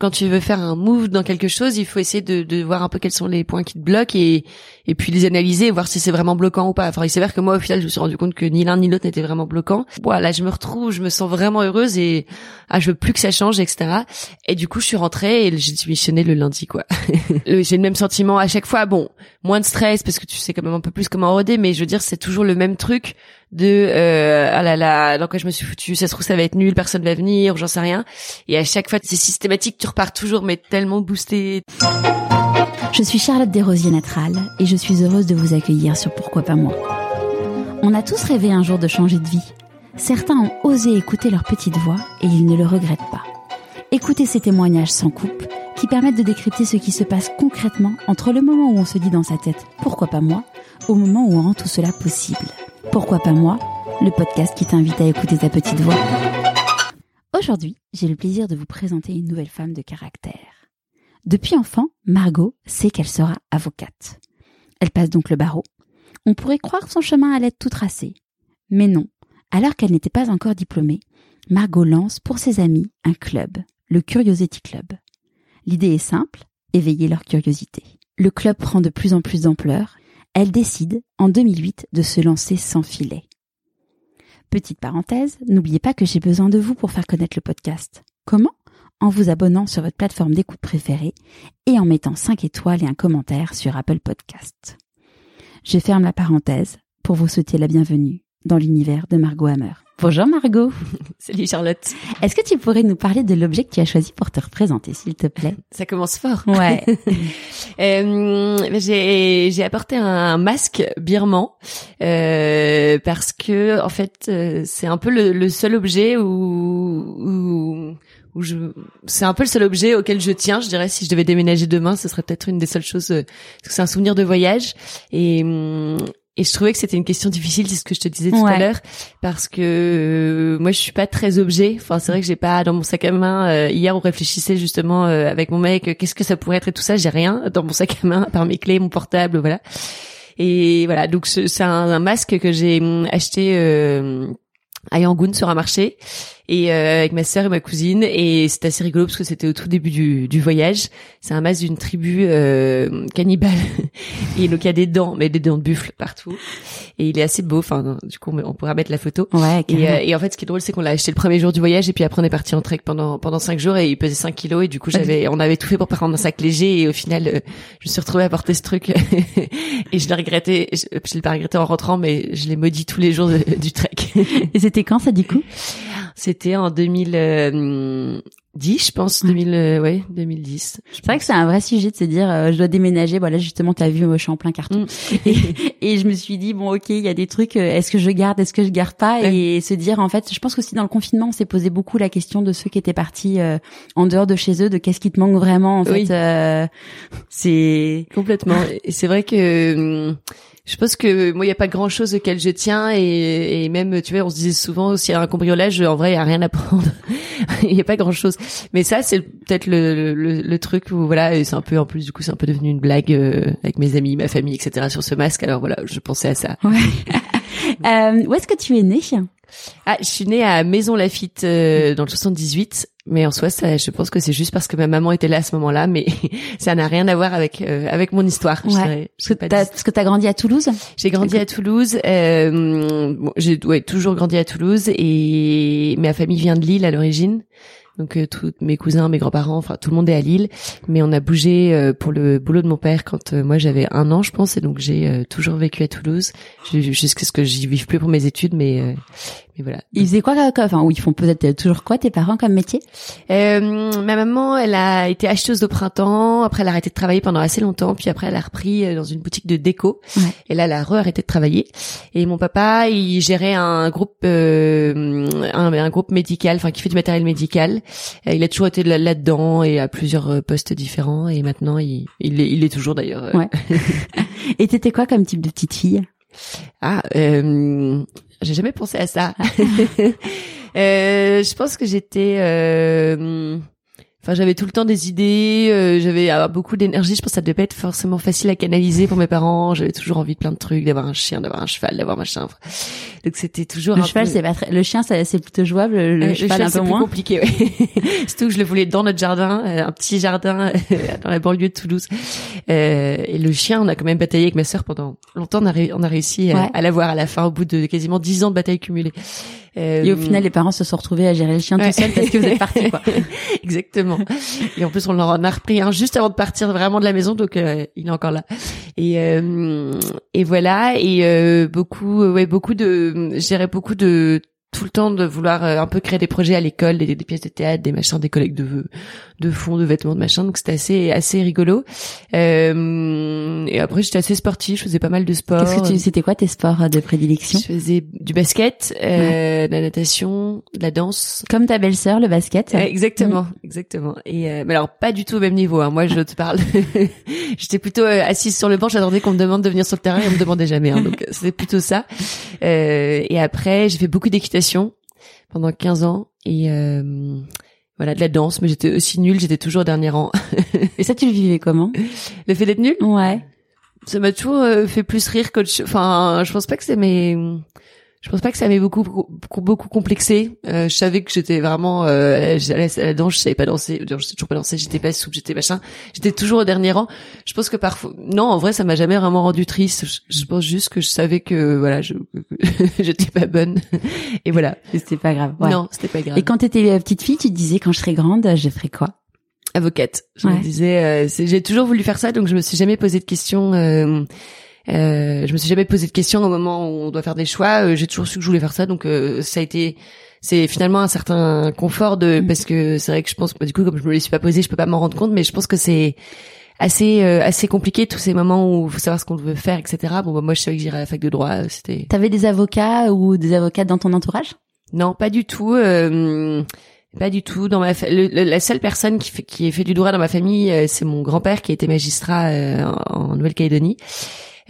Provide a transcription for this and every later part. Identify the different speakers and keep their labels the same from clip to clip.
Speaker 1: quand tu veux faire un move dans quelque chose, il faut essayer de, de, voir un peu quels sont les points qui te bloquent et, et puis les analyser voir si c'est vraiment bloquant ou pas. Enfin, il s'avère que moi, au final, je me suis rendu compte que ni l'un ni l'autre n'était vraiment bloquant. Voilà, je me retrouve, je me sens vraiment heureuse et ah, je veux plus que ça change, etc. Et du coup, je suis rentrée et j'ai démissionné le lundi, quoi. j'ai le même sentiment à chaque fois. Bon, moins de stress parce que tu sais quand même un peu plus comment roder, mais je veux dire, c'est toujours le même truc de euh, ah là là dans quoi je me suis foutu ça se trouve ça va être nul personne va venir j'en sais rien. Et à chaque fois c'est systématique tu repars toujours mais tellement boosté.
Speaker 2: Je suis Charlotte Desrosiers Natral et je suis heureuse de vous accueillir sur Pourquoi pas moi. On a tous rêvé un jour de changer de vie. Certains ont osé écouter leur petite voix et ils ne le regrettent pas. Écoutez ces témoignages sans coupe qui permettent de décrypter ce qui se passe concrètement entre le moment où on se dit dans sa tête pourquoi pas moi au moment où on rend tout cela possible. Pourquoi pas moi Le podcast qui t'invite à écouter ta petite voix. Aujourd'hui, j'ai le plaisir de vous présenter une nouvelle femme de caractère. Depuis enfant, Margot sait qu'elle sera avocate. Elle passe donc le barreau. On pourrait croire son chemin allait être tout tracé. Mais non, alors qu'elle n'était pas encore diplômée, Margot lance pour ses amis un club, le Curiosity Club. L'idée est simple, éveiller leur curiosité. Le club prend de plus en plus d'ampleur elle décide, en 2008, de se lancer sans filet. Petite parenthèse, n'oubliez pas que j'ai besoin de vous pour faire connaître le podcast. Comment? En vous abonnant sur votre plateforme d'écoute préférée et en mettant 5 étoiles et un commentaire sur Apple Podcast. Je ferme la parenthèse pour vous souhaiter la bienvenue dans l'univers de Margot Hammer. Bonjour Margot.
Speaker 1: Salut Charlotte.
Speaker 2: Est-ce que tu pourrais nous parler de l'objet que tu as choisi pour te représenter, s'il te plaît?
Speaker 1: Ça commence fort.
Speaker 2: Ouais.
Speaker 1: euh, j'ai, j'ai apporté un masque birman euh, parce que en fait euh, c'est un peu le, le seul objet où, où où je c'est un peu le seul objet auquel je tiens je dirais si je devais déménager demain ce serait peut-être une des seules choses euh, parce que c'est un souvenir de voyage et et je trouvais que c'était une question difficile, c'est ce que je te disais tout à l'heure, parce que euh, moi je suis pas très objet. Enfin c'est vrai que j'ai pas dans mon sac à main. Euh, hier on réfléchissait justement euh, avec mon mec, qu'est-ce que ça pourrait être et tout ça. J'ai rien dans mon sac à main, à part mes clés, mon portable, voilà. Et voilà, donc c'est un, un, masque que j'ai hum, acheté à Yangon sur un marché et euh, avec ma sœur et ma cousine. Et c'est assez rigolo parce que c'était au tout début du, du voyage. C'est un masque d'une tribu euh, cannibale. Et donc il y a des dents mais des dents de buffle partout. Et il est assez beau. Enfin du coup on pourra mettre la photo.
Speaker 2: Ouais,
Speaker 1: et, euh, et, en fait ce qui est drôle c'est qu'on l'a acheté le premier jour du voyage. Et puis après on est parti en trek pendant pendant cinq jours. Et il pesait 5 kilos. Et du coup j'avais on avait tout fait pour prendre un sac léger. Et au final euh, je me suis retrouvée à porter ce truc. Et je l'ai regretté. Je, je l'ai pas regretté en rentrant mais je l'ai maudit tous les jours du trek.
Speaker 2: Et c'était quand ça du coup?
Speaker 1: c'était en 2010, je pense, 2000, euh, ouais, 2010.
Speaker 2: C'est vrai que c'est un vrai sujet de se dire, euh, je dois déménager. Voilà, justement, t'as vu, moi, je suis en plein carton. Mm. et, je me suis dit, bon, ok, il y a des trucs. Euh, est-ce que je garde, est-ce que je garde pas? Et se dire, en fait, je pense qu'aussi dans le confinement, on s'est posé beaucoup la question de ceux qui étaient partis en dehors de chez eux, de qu'est-ce qui te manque vraiment. En fait, c'est
Speaker 1: complètement. Et c'est vrai que je pense que moi il y a pas grand chose auquel je tiens et, et, même tu vois on se disait souvent s'il y a un cambriolage en vrai il y a rien à prendre. Il y a pas grand chose mais ça c'est peut-être le, le, le, truc où voilà c'est un peu en plus du coup c'est un peu devenu une blague euh, avec mes amis ma famille etc sur ce masque. Alors voilà je pensais à ça.
Speaker 2: Ouais. euh, où est-ce que tu es né?
Speaker 1: Ah, je suis née à Maison Lafitte euh, dans le 78, mais en soi, ça, je pense que c'est juste parce que ma maman était là à ce moment-là, mais ça n'a rien à voir avec euh, avec mon histoire.
Speaker 2: Ouais. Je parce que t'as grandi à Toulouse?
Speaker 1: J'ai grandi à Toulouse. Euh, j'ai ouais, toujours grandi à Toulouse et ma famille vient de Lille à l'origine. Donc euh, tous mes cousins, mes grands-parents, enfin tout le monde est à Lille, mais on a bougé euh, pour le boulot de mon père quand euh, moi j'avais un an, je pense, et donc j'ai toujours vécu à Toulouse jusqu'à ce que j'y vive plus pour mes études, mais mais voilà.
Speaker 2: Ils faisaient quoi, enfin, ou ils font peut-être toujours quoi tes parents comme métier?
Speaker 1: Euh, Ma maman, elle a été acheteuse au printemps. Après, elle a arrêté de travailler pendant assez longtemps. Puis après, elle a repris dans une boutique de déco. Ouais. Et là, elle a re-arrêté de travailler. Et mon papa, il gérait un groupe, euh, un, un, groupe médical, enfin, qui fait du matériel médical. Il a toujours été là-dedans et à plusieurs postes différents. Et maintenant, il, il, est, il est toujours d'ailleurs.
Speaker 2: Ouais. et t'étais quoi comme type de petite fille?
Speaker 1: Ah, euh, j'ai jamais pensé à ça. euh, Je pense que j'étais... Euh, Enfin, j'avais tout le temps des idées, euh, j'avais euh, beaucoup d'énergie. Je pense que ça devait pas être forcément facile à canaliser pour mes parents. J'avais toujours envie de plein de trucs, d'avoir un chien, d'avoir un cheval, d'avoir machin. Donc c'était toujours
Speaker 2: le cheval, c'est pas très... le chien, c'est plutôt jouable. Le,
Speaker 1: euh,
Speaker 2: cheval, un peu
Speaker 1: plus
Speaker 2: moins
Speaker 1: compliqué. Ouais. Surtout que je le voulais dans notre jardin, un petit jardin dans la banlieue de Toulouse. et le chien, on a quand même bataillé avec ma sœur pendant longtemps. On a, on a réussi à, à l'avoir à la fin, au bout de quasiment dix ans de bataille cumulée.
Speaker 2: Et au final, les parents se sont retrouvés à gérer le chien tout seul parce que vous êtes partis, quoi.
Speaker 1: Exactement. Et en plus, on en a repris un juste avant de partir vraiment de la maison, donc euh, il est encore là. Et euh, et voilà. Et euh, beaucoup, ouais, beaucoup de, je beaucoup de tout le temps de vouloir un peu créer des projets à l'école, des, des, pièces de théâtre, des machins, des collègues de de fonds, de vêtements, de machins. Donc c'était assez assez rigolo. Euh, et après j'étais assez sportive, je faisais pas mal de sport.
Speaker 2: Qu'est-ce que tu, c'était quoi tes sports de prédilection?
Speaker 1: Je faisais du basket, euh, de la natation, de la danse.
Speaker 2: Comme ta belle-sœur, le basket.
Speaker 1: exactement, exactement. Et euh, mais alors pas du tout au même niveau. Hein. Moi je te parle. j'étais plutôt euh, assise sur le banc, j'attendais qu'on me demande de venir sur le terrain et on me demandait jamais. Hein. donc c'était plutôt ça. Euh, et après j'ai fait beaucoup d'équitation pendant 15 ans et euh, voilà de la danse mais j'étais aussi nulle j'étais toujours au dernier rang.
Speaker 2: Et ça tu le vivais comment
Speaker 1: le fait d'être nulle?
Speaker 2: Ouais.
Speaker 1: Ça m'a toujours euh, fait plus rire que enfin je pense pas que c'est mes je pense pas que ça m'ait beaucoup beaucoup complexé. Euh, je savais que j'étais vraiment euh, j'allais à la danse, je savais pas danser, je sais toujours pas danser, j'étais pas souple, j'étais machin, j'étais toujours au dernier rang. Je pense que parfois non, en vrai ça m'a jamais vraiment rendu triste. Je, pense juste que je savais que voilà, je j'étais pas bonne et voilà,
Speaker 2: c'était pas grave.
Speaker 1: Non, c'était pas grave.
Speaker 2: Et quand t'étais petite fille, tu te disais quand je serai grande, je ferai quoi?
Speaker 1: Avocate. Je me disais euh, j'ai toujours voulu faire ça donc je me suis jamais posé de questions euh, euh, je me suis jamais posé de questions au moment où on doit faire des choix. Euh, j'ai toujours su que je voulais faire ça, donc euh, ça a été c'est finalement un certain confort de mm. parce que c'est vrai que je pense bah, du coup comme je me les suis pas posé, je peux pas m'en rendre compte, mais je pense que c'est assez assez compliqué tous ces moments où il faut savoir ce qu'on veut faire, etc. Bon bah, moi je savais que j'irais à la fac de droit. C'était.
Speaker 2: T'avais des avocats ou des avocates dans ton entourage?
Speaker 1: Non, pas du tout. Pas du tout. Dans ma la seule personne qui fait qui ait fait du droit dans ma famille, c'est mon grand-père qui été magistrat en Nouvelle-Calédonie.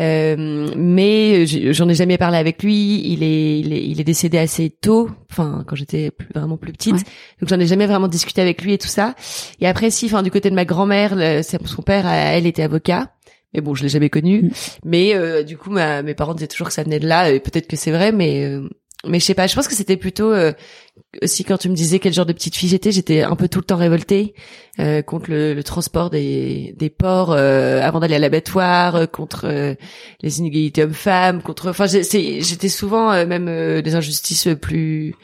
Speaker 1: Euh, mais j'en ai jamais parlé avec lui. Il est, il est, il est décédé assez tôt, enfin quand j'étais vraiment plus petite. Donc j'en ai jamais vraiment discuté avec lui et tout ça. Et après, si, enfin du côté de ma grand-mère, son père, elle était avocat. Mais bon, je l'ai jamais connu. Mm. Mais euh, du coup, ma, mes parents disaient toujours que ça venait de là. Et peut-être que c'est vrai, mais euh, mais je sais pas. Je pense que c'était plutôt euh, aussi quand tu me disais quel genre de petite fille j'étais, j'étais un peu tout le temps révoltée euh, contre le, le, transport des, des porcs euh, avant d'aller à l'abattoir, euh, contre euh, les inégalités hommes-femmes, contre. Enfin, j'étais souvent même des injustices plus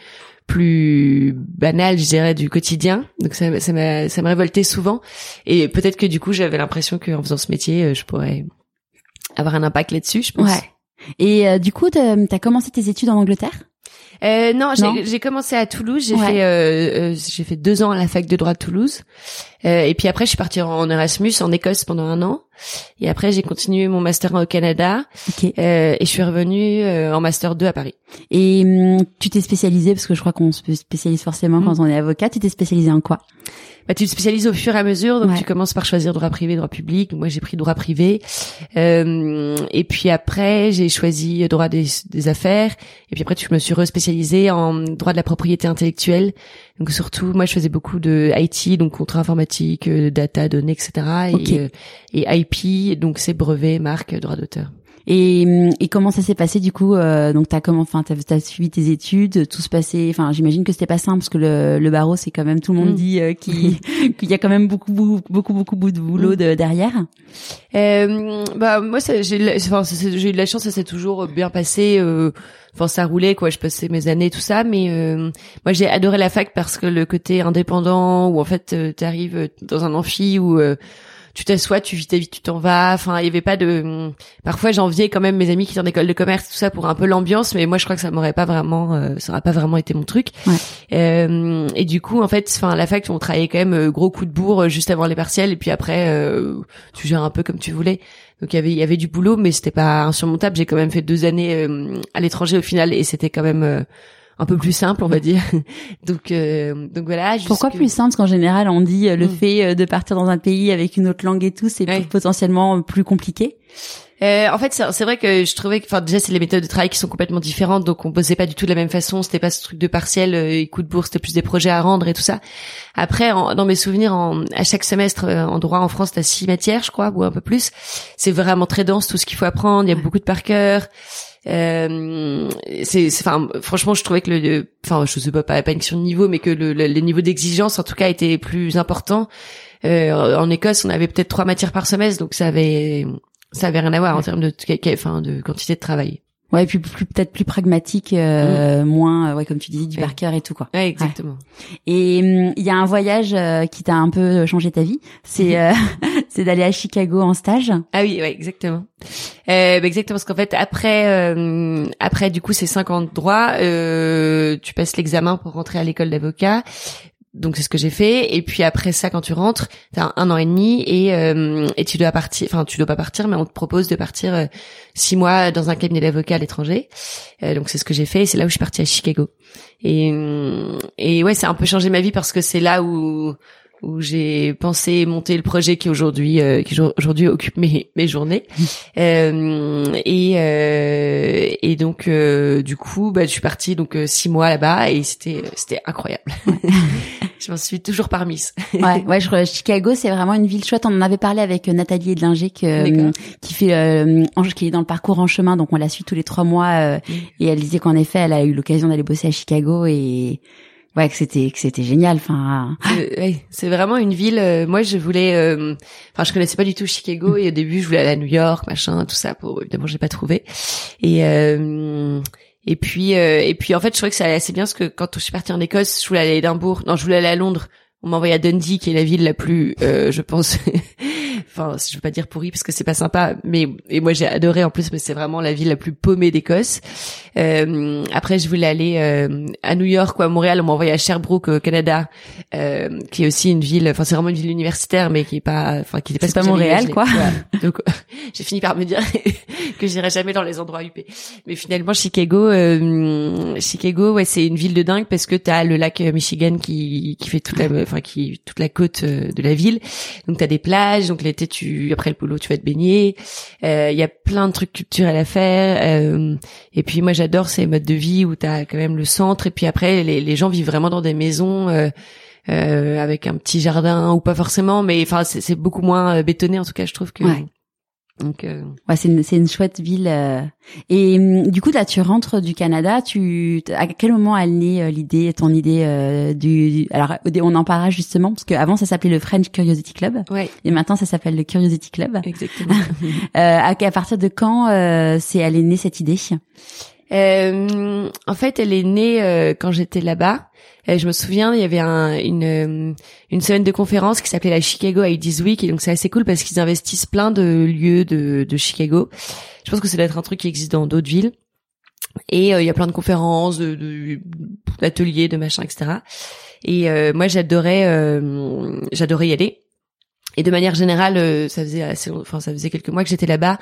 Speaker 1: plus banales, je dirais, du quotidien. Donc ça, ça m'a ça me révoltait souvent. Et peut-être que du coup, j'avais l'impression qu'en faisant ce métier, je pourrais avoir un impact là-dessus. Je pense.
Speaker 2: Ouais. Et du coup, t'as as commencé tes études en Angleterre?
Speaker 1: Euh, non, j'ai commencé à Toulouse. J'ai fait euh, euh, j'ai fait deux ans à la fac de droit de Toulouse. Euh, et puis après, je suis partie en Erasmus en Écosse pendant un an. Et après, j'ai continué mon master au Canada. Euh, et je suis revenue euh, en master 2 à Paris.
Speaker 2: Et hum, tu t'es spécialisée parce que je crois qu'on se spécialise forcément quand mm. on est avocat. Tu t'es spécialisée en quoi?
Speaker 1: Bah, tu te spécialises au fur et à mesure. Donc, tu commences par choisir droit privé, droit public. Moi, j'ai pris droit privé. Euh, et puis après, j'ai choisi droit des, des, affaires. Et puis après, je me suis respécialisée en droit de la propriété intellectuelle. Donc, surtout, moi, je faisais beaucoup de IT, donc contrat informatique, euh, data, données, etc. Et, euh, et IP, donc c'est brevet, marque, droit d'auteur.
Speaker 2: Et, et comment ça s'est passé du coup euh, Donc t'as comment, enfin t'as as suivi tes études, tout se passait. Enfin j'imagine que c'était pas simple parce que le, le barreau c'est quand même tout le monde mm. dit euh, qu'il y a quand même beaucoup beaucoup beaucoup beaucoup, de boulot mm. de, derrière.
Speaker 1: Euh, bah moi j'ai enfin, j'ai eu de la chance, ça s'est toujours bien passé. Euh, enfin ça roulait quoi je passais mes années tout ça mais euh, moi j'ai adoré la fac parce que le côté indépendant où en fait tu arrives dans un amphi où tu t'assois, tu vis ta vie, tu t'en vas. Enfin, il y avait pas de. Parfois, j'enviais quand même mes amis qui sont en école de commerce, tout ça pour un peu l'ambiance, mais moi, je crois que ça m'aurait pas vraiment, euh, ça aurait pas vraiment été mon truc.
Speaker 2: Ouais.
Speaker 1: Euh, et du coup, en fait, enfin, la fac, on travaillait quand même euh, gros coup de bourre euh, juste avant les partiels, et puis après, tu gères un peu comme tu voulais. Donc il y avait il y avait du boulot, mais c'était pas insurmontable. J'ai quand même fait deux années à l'étranger au final, et c'était quand même un peu plus simple, on va dire. donc, donc voilà.
Speaker 2: Pourquoi plus simple Parce qu'en général, on dit le mm. fait de partir dans un pays avec une autre langue et tout, c'est potentiellement plus compliqué?
Speaker 1: Euh, en fait, c'est vrai que je trouvais que, enfin, déjà, c'est les méthodes de travail qui sont complètement différentes, donc on bossait pas du tout de la même façon. C'était pas ce truc de partiel, euh, coup de bourse, c'était plus des projets à rendre et tout ça. Après, dans mes souvenirs, en, à chaque semestre euh, en droit en France, t'as six matières, je crois, ou un peu plus. C'est vraiment très dense tout ce qu'il faut apprendre. Il y a beaucoup de par cœur. Euh, c'est, enfin, franchement, je trouvais que le, enfin, je sais pas, pas, une question de niveau, mais que le, le, le niveau d'exigence, en tout cas, était plus important. Euh, en Écosse, on avait peut-être trois matières par semestre, donc ça avait ça avait rien à voir en termes de, enfin, de quantité de travail.
Speaker 2: Ouais, et puis plus peut-être plus pragmatique, euh, mm. moins, euh, ouais, comme tu disais, du par cœur et tout quoi.
Speaker 1: Ouais, exactement.
Speaker 2: Et hum, il y a un voyage euh, qui t'a un peu changé ta vie, c'est euh, c'est d'aller à Chicago en stage.
Speaker 1: Ah oui, ouais, exactement. Euh, bah, exactement, parce qu'en fait après après du coup ces cinq ans de droit, tu passes l'examen pour rentrer à l'école d'avocat donc c'est ce que j'ai fait. Et puis après ça quand tu rentres t'as un, an et demi et euh, et tu dois partir enfin tu dois pas partir mais on te propose de partir euh, six mois dans un cabinet d'avocat à l'étranger. Euh, donc c'est ce que j'ai fait et c'est là où je suis partie à Chicago. Et et ouais c'est un peu changé ma vie parce que c'est là où où j'ai pensé monter le projet qui aujourd'hui euh, qui aujourd'hui occupe mes mes journées. Euh, et euh, et donc euh, du coup bah je suis partie donc euh, six mois là-bas et c'était c'était incroyable. Je m'en suis toujours parmi
Speaker 2: ouais ouais je, Chicago c'est vraiment une ville chouette. On en avait parlé avec Nathalie Edlinger qui fait qui est dans le parcours en chemin. Donc on la suit tous les trois mois et elle disait qu'en effet elle a eu l'occasion d'aller bosser à Chicago et ouais que c'était que c'était génial enfin
Speaker 1: c'est vraiment une ville euh, moi je voulais euh, je connaissais pas du tout Chicago et au début je voulais aller à New York machin tout ça pour évidemment j'ai pas trouvé. Et euh, et puis et puis en fait je trouvais que ça allait assez bien parce que quand je suis partie en Écosse je voulais aller à Édimbourg non je voulais aller à Londres. On m'a envoyé à Dundee qui est la ville la plus je pense enfin je veux pas dire pourri parce que c'est pas sympa mais et moi j'ai adoré en plus mais c'est vraiment la ville la plus paumée d'Écosse. Euh, après je voulais aller euh, à New York ou à Montréal. On m'a envoyé à Sherbrooke au Canada euh, qui est aussi une ville enfin c'est vraiment une ville universitaire mais qui est pas enfin qui est
Speaker 2: pas, pas Montréal quoi.
Speaker 1: Donc j'ai fini par me dire que j'irai jamais dans les endroits UP mais finalement Chicago euh, Chicago ouais c'est une ville de dingue parce que t'as le lac Michigan qui qui fait toute la enfin qui toute la côte de la ville. Donc t'as des plages donc l'été après le boulot tu vas te baigner. Euh, il y a plein de trucs culturels à faire euh, et puis moi j'adore ces modes de vie où tu as quand même le centre et puis après les, gens vivent vraiment dans des maisons euh, euh, avec un petit jardin ou pas forcément mais enfin c'est beaucoup moins bétonné en tout cas je trouve que
Speaker 2: donc, euh... ouais, c'est une, c'est une chouette ville. Euh. Et hum, du coup, là, tu rentres du Canada. Tu, à quel moment elle naît euh, l'idée, ton idée euh, du, Alors, on en parlera justement parce qu'avant ça s'appelait le French Curiosity Club.
Speaker 1: Ouais.
Speaker 2: Et maintenant, ça s'appelle le Curiosity Club.
Speaker 1: Exactement.
Speaker 2: à, à, partir de quand c'est elle est née cette idée?
Speaker 1: En fait, elle est née quand j'étais là-bas. Et je me souviens, il y avait un, une, une semaine de conférence qui s'appelait la Chicago Ideas Week, et donc c'est assez cool parce qu'ils investissent plein de lieux de, de Chicago. Je pense que c'est d'être un truc qui existe dans d'autres villes. Et euh, il y a plein de conférences, de, d'ateliers, de, machins, etc. Et euh, moi, j'adorais, euh, j'adorais y aller. Et de manière générale, ça faisait assez, enfin ça faisait quelques mois que j'étais là-bas,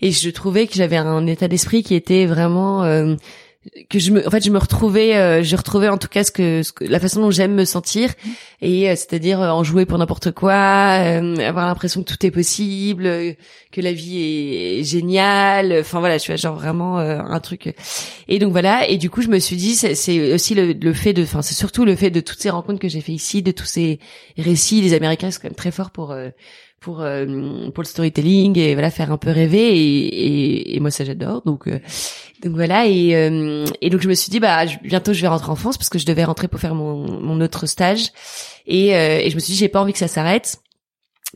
Speaker 1: et je trouvais que j'avais un état d'esprit qui était vraiment que je me en fait je me retrouvais euh, je retrouvais en tout cas ce que, ce que la façon dont j'aime me sentir. Et euh, c'est-à-dire euh, en jouer pour n'importe quoi avoir l'impression que tout est possible que la vie est, géniale. Enfin voilà je suis genre vraiment un truc. Et donc voilà. Et du coup je me suis dit c'est aussi le, le, fait de enfin c'est surtout le fait de toutes ces rencontres que j'ai fait ici de tous ces récits. Les américains sont quand même très forts pour pour pour le storytelling et voilà faire un peu rêver et, et, et moi ça j'adore. Donc donc voilà. Et, euh, et donc je me suis dit bah bientôt je vais rentrer en France parce que je devais rentrer pour faire mon, mon autre stage. Et, euh, et je me suis dit j'ai pas envie que ça s'arrête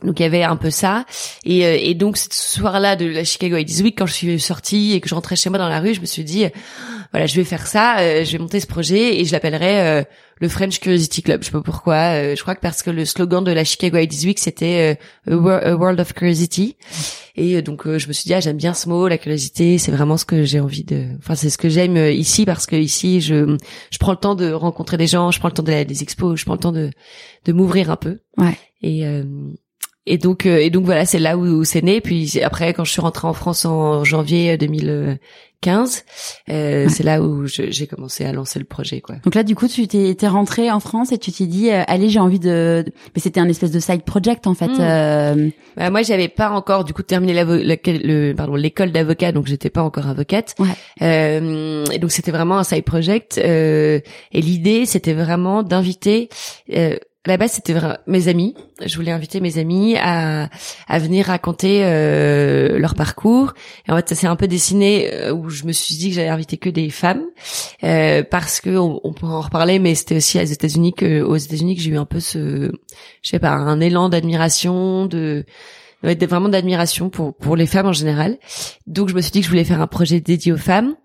Speaker 1: donc il y avait un peu ça et, euh, et donc ce soir-là de la Chicago Ideas Week quand je suis sortie et que je rentrais chez moi dans la rue je me suis dit voilà je vais faire ça je vais monter ce projet et je l'appellerai le French Curiosity Club. Je sais pas pourquoi. Euh, je crois que parce que le slogan de la Chicago Ideas Week c'était euh, a, World of Curiosity. Et euh, donc je me suis dit ah, j'aime bien ce mot, la curiosité. C'est vraiment ce que j'ai envie de. Enfin c'est ce que j'aime ici parce que ici je je prends le temps de rencontrer des gens, je prends le temps d'aller à des expos, je prends le temps de de m'ouvrir un peu.
Speaker 2: Ouais.
Speaker 1: Et et donc et donc voilà, c'est là où, c'est né. Puis après, quand je suis rentrée en France en janvier 2000 15. Euh, C'est là où j'ai commencé à lancer le projet, quoi.
Speaker 2: Donc là, du coup, tu t'es es rentré en France et tu t'es dit, euh, allez, j'ai envie de. Mais c'était un espèce de side project en fait. Hmm. Euh...
Speaker 1: Bah, moi, j'avais pas encore du coup terminé la, le, pardon l'école d'avocat, donc j'étais pas encore avocate.
Speaker 2: Ouais.
Speaker 1: Euh, et donc c'était vraiment un side project. Euh, et l'idée, c'était vraiment d'inviter euh, la base, c'était mes amis. Je voulais inviter mes amis à, à venir raconter euh, leur parcours. Et en fait, ça s'est un peu dessiné euh, où je me suis dit que j'allais inviter que des femmes euh, parce que on, on pourra en reparler, mais c'était aussi aux États-Unis que aux États-Unis que j'ai eu un peu ce, je sais pas, un élan d'admiration, de vraiment d'admiration pour pour les femmes en général. Donc, je me suis dit que je voulais faire un projet dédié aux femmes.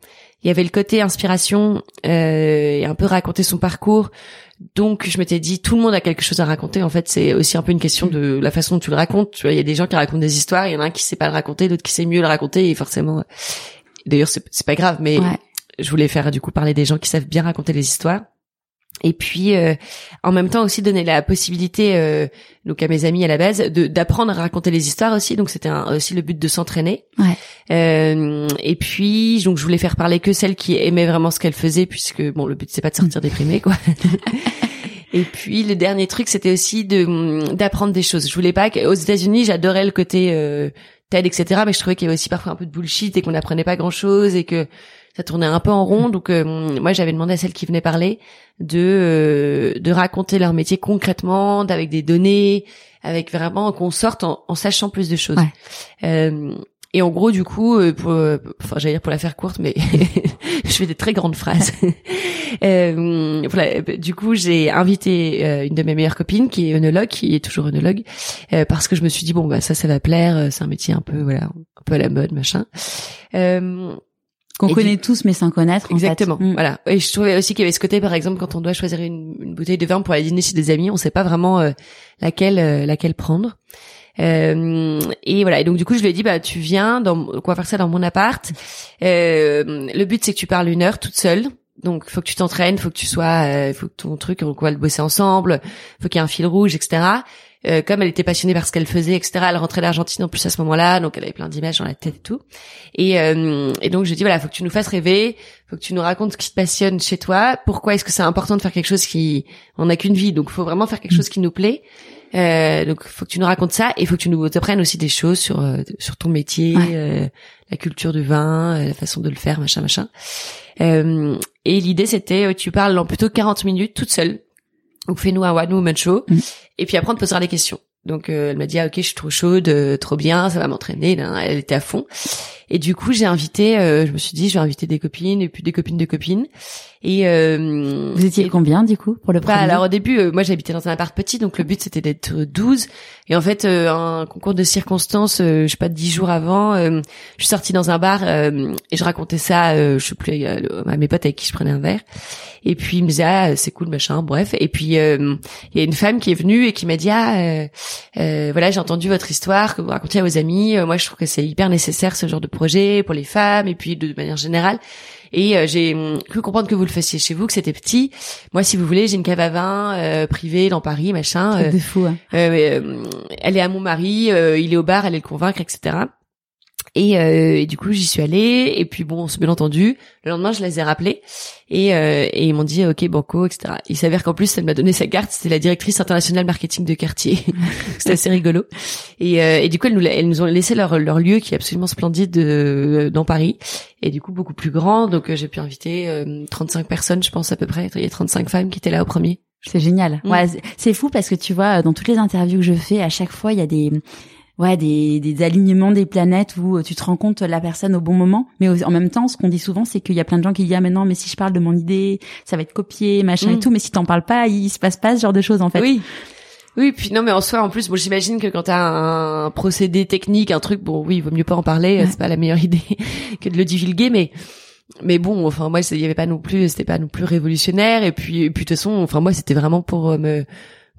Speaker 1: Il y avait le côté inspiration euh, et un peu raconter son parcours donc je m'étais dit tout le monde a quelque chose à raconter. En fait, c'est aussi un peu une question de la façon dont tu le racontes. Tu vois, il y a des gens qui racontent des histoires, il y en a un qui sait pas le raconter, d'autres qui sait mieux le raconter et forcément d'ailleurs c'est c'est pas grave mais je voulais faire du coup parler des gens qui savent bien raconter les histoires. Et puis, euh, en même temps aussi donner la possibilité, euh, donc à mes amis à la base, de d'apprendre à raconter les histoires aussi. Donc c'était aussi le but de s'entraîner.
Speaker 2: Ouais.
Speaker 1: Euh, et puis, donc je voulais faire parler que celles qui aimaient vraiment ce qu'elles faisaient, puisque bon, le but c'est pas de sortir déprimé, quoi. Et puis le dernier truc, c'était aussi de d'apprendre des choses. Je voulais pas qu'aux États-Unis, j'adorais le côté euh, TED, etc. Mais je trouvais qu'il y avait aussi parfois un peu de bullshit et qu'on n'apprenait pas grand-chose et que ça tournait un peu en rond. Donc euh, moi j'avais demandé à celles qui venaient parler de euh, de raconter leur métier concrètement, avec des données, avec vraiment qu'on sorte en, en, sachant plus de choses. Euh, et en gros, du coup, pour, enfin, j'allais dire pour la faire courte, mais je fais des très grandes phrases. euh, voilà, du coup, j'ai invité une de mes meilleures copines qui est œnologue, qui est toujours œnologue, parce que je me suis dit bon bah ça, ça va plaire, c'est un métier un peu voilà, un peu à la mode, machin. Euh,
Speaker 2: qu'on connaît tous mais sans connaître.
Speaker 1: Exactement.
Speaker 2: En fait. Mm.
Speaker 1: Voilà. Et je trouvais aussi qu'il y avait ce côté, par exemple, quand on doit choisir une, une bouteille de vin pour aller dîner chez des amis, on sait pas vraiment euh, laquelle euh, laquelle prendre. Euh, et voilà. Et donc du coup, je lui ai dit, bah tu viens, dans, on va faire ça dans mon appart. Euh, le but c'est que tu parles une heure toute seule. Donc, faut que tu t'entraînes, faut que tu sois, faut que ton truc, on va le bosser ensemble, faut qu'il y ait un fil rouge, etc. Euh, comme elle était passionnée par ce qu'elle faisait, etc. Elle rentrait d'Argentine en plus à ce moment-là, donc elle avait plein d'images dans la tête et tout. Et, euh, et donc je dis voilà, faut que tu nous fasses rêver, faut que tu nous racontes ce qui te passionne chez toi. Pourquoi est-ce que c'est important de faire quelque chose qui, on n'a qu'une vie, donc faut vraiment faire quelque chose qui nous plaît. Euh, donc faut que tu nous racontes ça et faut que tu nous apprennes aussi des choses sur euh, sur ton métier, euh, la culture du vin, la façon de le faire, machin machin. et l'idée c'était tu parles en plutôt 40 minutes toute seule donc fais-nous un one woman show. Et puis après on te posera des questions. Donc euh, elle m'a dit ah, ok je suis trop chaude, euh, trop bien, ça va m'entraîner. Elle était à fond. Et du coup j'ai invité, euh, je me suis dit je vais inviter des copines et puis des copines de copines. Et
Speaker 2: euh, vous étiez combien du coup pour le
Speaker 1: bah,
Speaker 2: premier
Speaker 1: Alors au début, euh, moi j'habitais dans un appart petit, donc le but c'était d'être 12. Et en fait, euh, un concours de circonstances, je sais pas, dix jours avant, je suis sortie dans un bar et je racontais ça, je sais plus à mes potes avec qui je prenais un verre. Et puis il me disait ah c'est cool machin, bref. Et puis il y a une femme qui est venue et qui m'a dit ah voilà j'ai entendu votre histoire que vous racontiez à vos amis. moi je trouve que c'est hyper nécessaire ce genre de projet pour les femmes et puis de manière générale. Et euh, j'ai hum, cru comprendre que vous le faisiez chez vous, que c'était petit. Moi, si vous voulez, j'ai une cave à vin euh, privée dans Paris, machin.
Speaker 2: Euh, de fou. Hein.
Speaker 1: Euh, elle est à mon mari, il est au bar, allez le convaincre, etc. Et, euh, et, du coup, j'y suis allée. Et puis bon, on s'est bien entendu. Le lendemain, je les ai rappelés et, euh, et ils m'ont dit OK, banco, etc. Il s'avère qu'en plus, elle m'a donné sa carte. C'était la directrice internationale marketing de quartier. C'était assez rigolo. Et, euh, et, du coup, elles nous, elles nous ont laissé leur, leur lieu qui est absolument splendide euh, dans Paris et du coup beaucoup plus grand. Donc euh, j'ai pu inviter 35 personnes, je pense à peu près. Il y a 35 femmes qui étaient là au premier.
Speaker 2: C'est génial. Mm. Ouais, c'est fou parce que tu vois, dans toutes les interviews que je fais, à chaque fois, il y a des ouais des, des alignements des planètes où euh, tu te rends compte la personne au bon moment. Mais en même temps ce qu'on dit souvent c'est qu'il y a plein de gens qui disent ah mais non mais si je parle de mon idée ça va être copié machin et mm. tout. Mais si t'en parles pas il se passe pas ce genre de choses en fait.
Speaker 1: Oui. Oui, puis non, mais en soi, en plus, bon, j'imagine que quand t'as un procédé technique, un truc, bon, oui, il vaut mieux pas en parler, c'est pas la meilleure idée que de le divulguer, mais mais bon, enfin moi, il y avait pas non plus, c'était pas non plus révolutionnaire, et puis, et puis de toute façon, enfin moi, c'était vraiment pour euh, me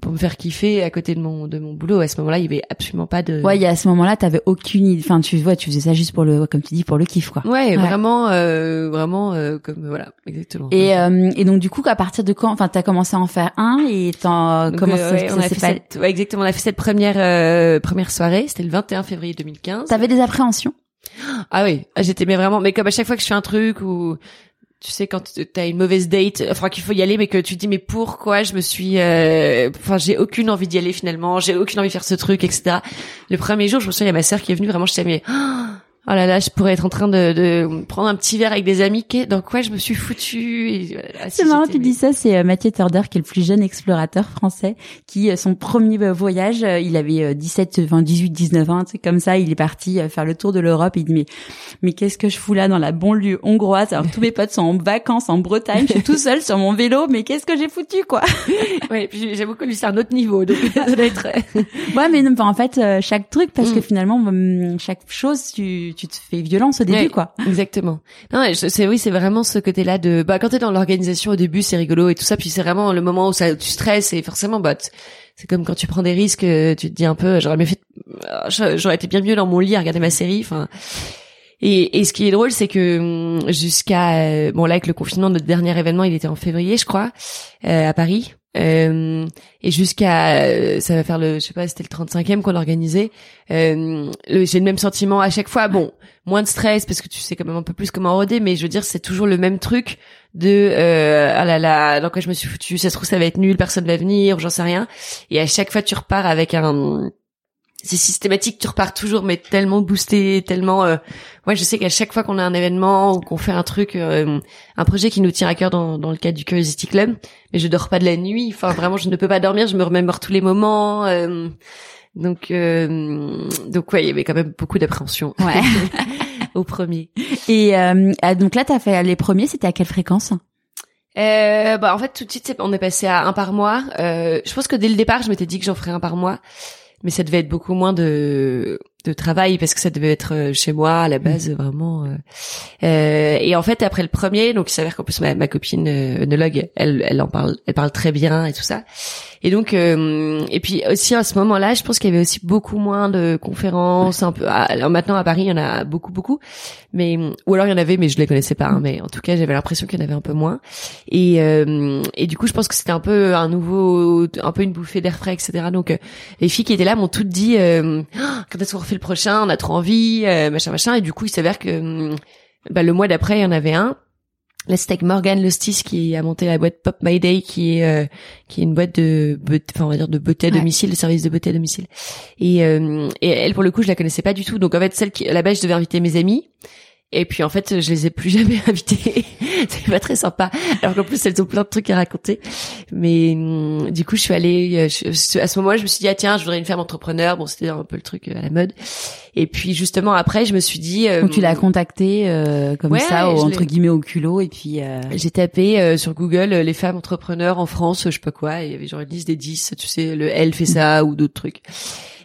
Speaker 1: pour me faire kiffer à côté de mon de mon boulot. À ce moment-là, il y avait absolument pas de.
Speaker 2: Ouais, il y a à ce moment-là, t'avais aucune idée. Enfin, tu vois, tu faisais ça juste pour le, comme tu dis, pour le kiff, quoi.
Speaker 1: Ouais, vraiment, euh, vraiment, euh, comme voilà, exactement.
Speaker 2: Et euh, et donc du coup, à partir de quand, enfin, t'as commencé à en faire un et t'en comment
Speaker 1: euh,
Speaker 2: ça,
Speaker 1: ouais,
Speaker 2: ça
Speaker 1: on a fait cette, ouais, exactement. On a fait cette première euh, première soirée. C'était le 21 février 2015.
Speaker 2: T'avais des appréhensions?
Speaker 1: Ah oui, j'étais mais vraiment, mais comme à chaque fois que je fais un truc ou tu sais quand t'as une mauvaise date, enfin qu'il faut y aller, mais que tu te dis mais pourquoi je me suis, euh, enfin j'ai aucune envie d'y aller finalement, j'ai aucune envie de faire ce truc, etc. Le premier jour, je me souviens, il y a ma sœur qui est venue, vraiment, je disais mais là là, je pourrais être en train de, de prendre un petit verre avec des amis, dans quoi je me suis foutue. Ah, si,
Speaker 2: C'est marrant,
Speaker 1: j'étais,
Speaker 2: tu dis ça. C'est euh, Mathieu Turder, qui est le plus jeune explorateur français, qui euh, son premier euh, voyage, il avait euh, 17, enfin 18, 19 ans, c'est comme ça. Il est parti faire le tour de l'Europe. Il dit mais mais qu'est-ce que je fous là dans la banlieue hongroise? Alors tous mes potes sont en vacances en Bretagne, je suis tout seul sur mon vélo, mais qu'est-ce que j'ai foutu quoi?
Speaker 1: Puis j'avoue que lui c'est un autre niveau, donc ça doit être.
Speaker 2: Ouais, mais non, en fait chaque truc parce que
Speaker 1: Mm.
Speaker 2: finalement hum, chaque chose tu tu te fais violence au début
Speaker 1: Ouais,
Speaker 2: quoi.
Speaker 1: Exactement. Non, c'est oui, c'est vraiment ce côté-là de bah quand t'es dans l'organisation au début, c'est rigolo et tout ça, puis c'est vraiment le moment où ça tu stresses et forcément bah c'est comme quand tu prends des risques, euh, tu te dis un peu j'aurais mieux fait euh, j'aurais été bien mieux dans mon lit à regarder ma série, enfin et, et ce qui est drôle, c'est que hum, jusqu'à euh, bon là avec le confinement, notre dernier événement, il était en février, je crois, euh, à Paris. Euh, et jusqu'à euh, ça va faire le je sais pas c'était le 35e qu'on organisait euh, j'ai le même sentiment à chaque fois. Bon moins de stress parce que tu sais quand même un peu plus comment roder mais je veux dire c'est toujours le même truc de euh, ah là là dans quoi je me suis foutu ça se trouve ça va être nul personne va venir j'en sais rien. Et à chaque fois tu repars avec un c'est systématique tu repars toujours mais tellement boosté tellement euh... ouais je sais qu'à chaque fois qu'on a un événement ou qu'on fait un truc euh, un projet qui nous tient à cœur dans, dans le cadre du Curiosity Club mais je dors pas de la nuit enfin vraiment je ne peux pas dormir je me remémore tous les moments euh, donc euh, donc ouais il y avait quand même beaucoup d'appréhension
Speaker 2: Ouais.
Speaker 1: au premier
Speaker 2: Et euh, ah, donc là, t'as fait les premiers, c'était à quelle fréquence?
Speaker 1: Euh, bah en fait tout de suite on est passé à un par mois. Euh, je pense que dès le départ je m'étais dit que j'en ferais un par mois, mais ça devait être beaucoup moins de de travail parce que ça devait être euh, chez moi à la base vraiment. euh. Euh, et en fait après le premier, donc il s'avère qu'en plus ma, ma copine euh, œnologue, elle elle en parle, elle parle très bien et tout ça. Et donc euh, et puis aussi à ce moment-là, je pense qu'il y avait aussi beaucoup moins de conférences un peu. Alors maintenant à Paris il y en a beaucoup beaucoup, mais ou alors il y en avait mais je les connaissais pas. hein, mais en tout cas j'avais l'impression qu'il y en avait un peu moins. Et, euh, et du coup, je pense que c'était un peu un nouveau, un peu une bouffée d'air frais, etc. Donc, euh, les filles qui étaient là m'ont toutes dit Ah, quand est-ce qu'on refait le prochain? On a trop envie, euh, machin, machin. Et du coup, il s'avère que bah, le mois d'après, il y en avait un. Là, c'était avec Morgan Lostis qui a monté la boîte Pop My Day, qui est euh, qui est une boîte de, enfin on va dire de beauté à
Speaker 2: Ouais.
Speaker 1: domicile, de service de beauté à domicile. Et, euh, et elle, pour le coup, je la connaissais pas du tout. Donc en fait, celle qui, à la base, je devais inviter mes amis. Et puis en fait, je les ai plus jamais invitées. c'est pas très sympa. Alors qu'en plus, elles ont plein de trucs à raconter. Mais hum, du coup, je suis allée euh, je- à ce moment-là, je me suis dit ah tiens, je voudrais une femme entrepreneur. Bon, c'était un peu le truc euh, à la mode. Et puis justement après, je me suis dit euh,
Speaker 2: Donc tu l'as contacté euh, comme
Speaker 1: ouais,
Speaker 2: ça, au, entre guillemets au culot, et puis euh,
Speaker 1: j'ai tapé euh, sur Google les femmes entrepreneurs en France, je sais pas quoi, et il y avait genre une liste des 10, tu sais, le Elle fait ça ou d'autres trucs.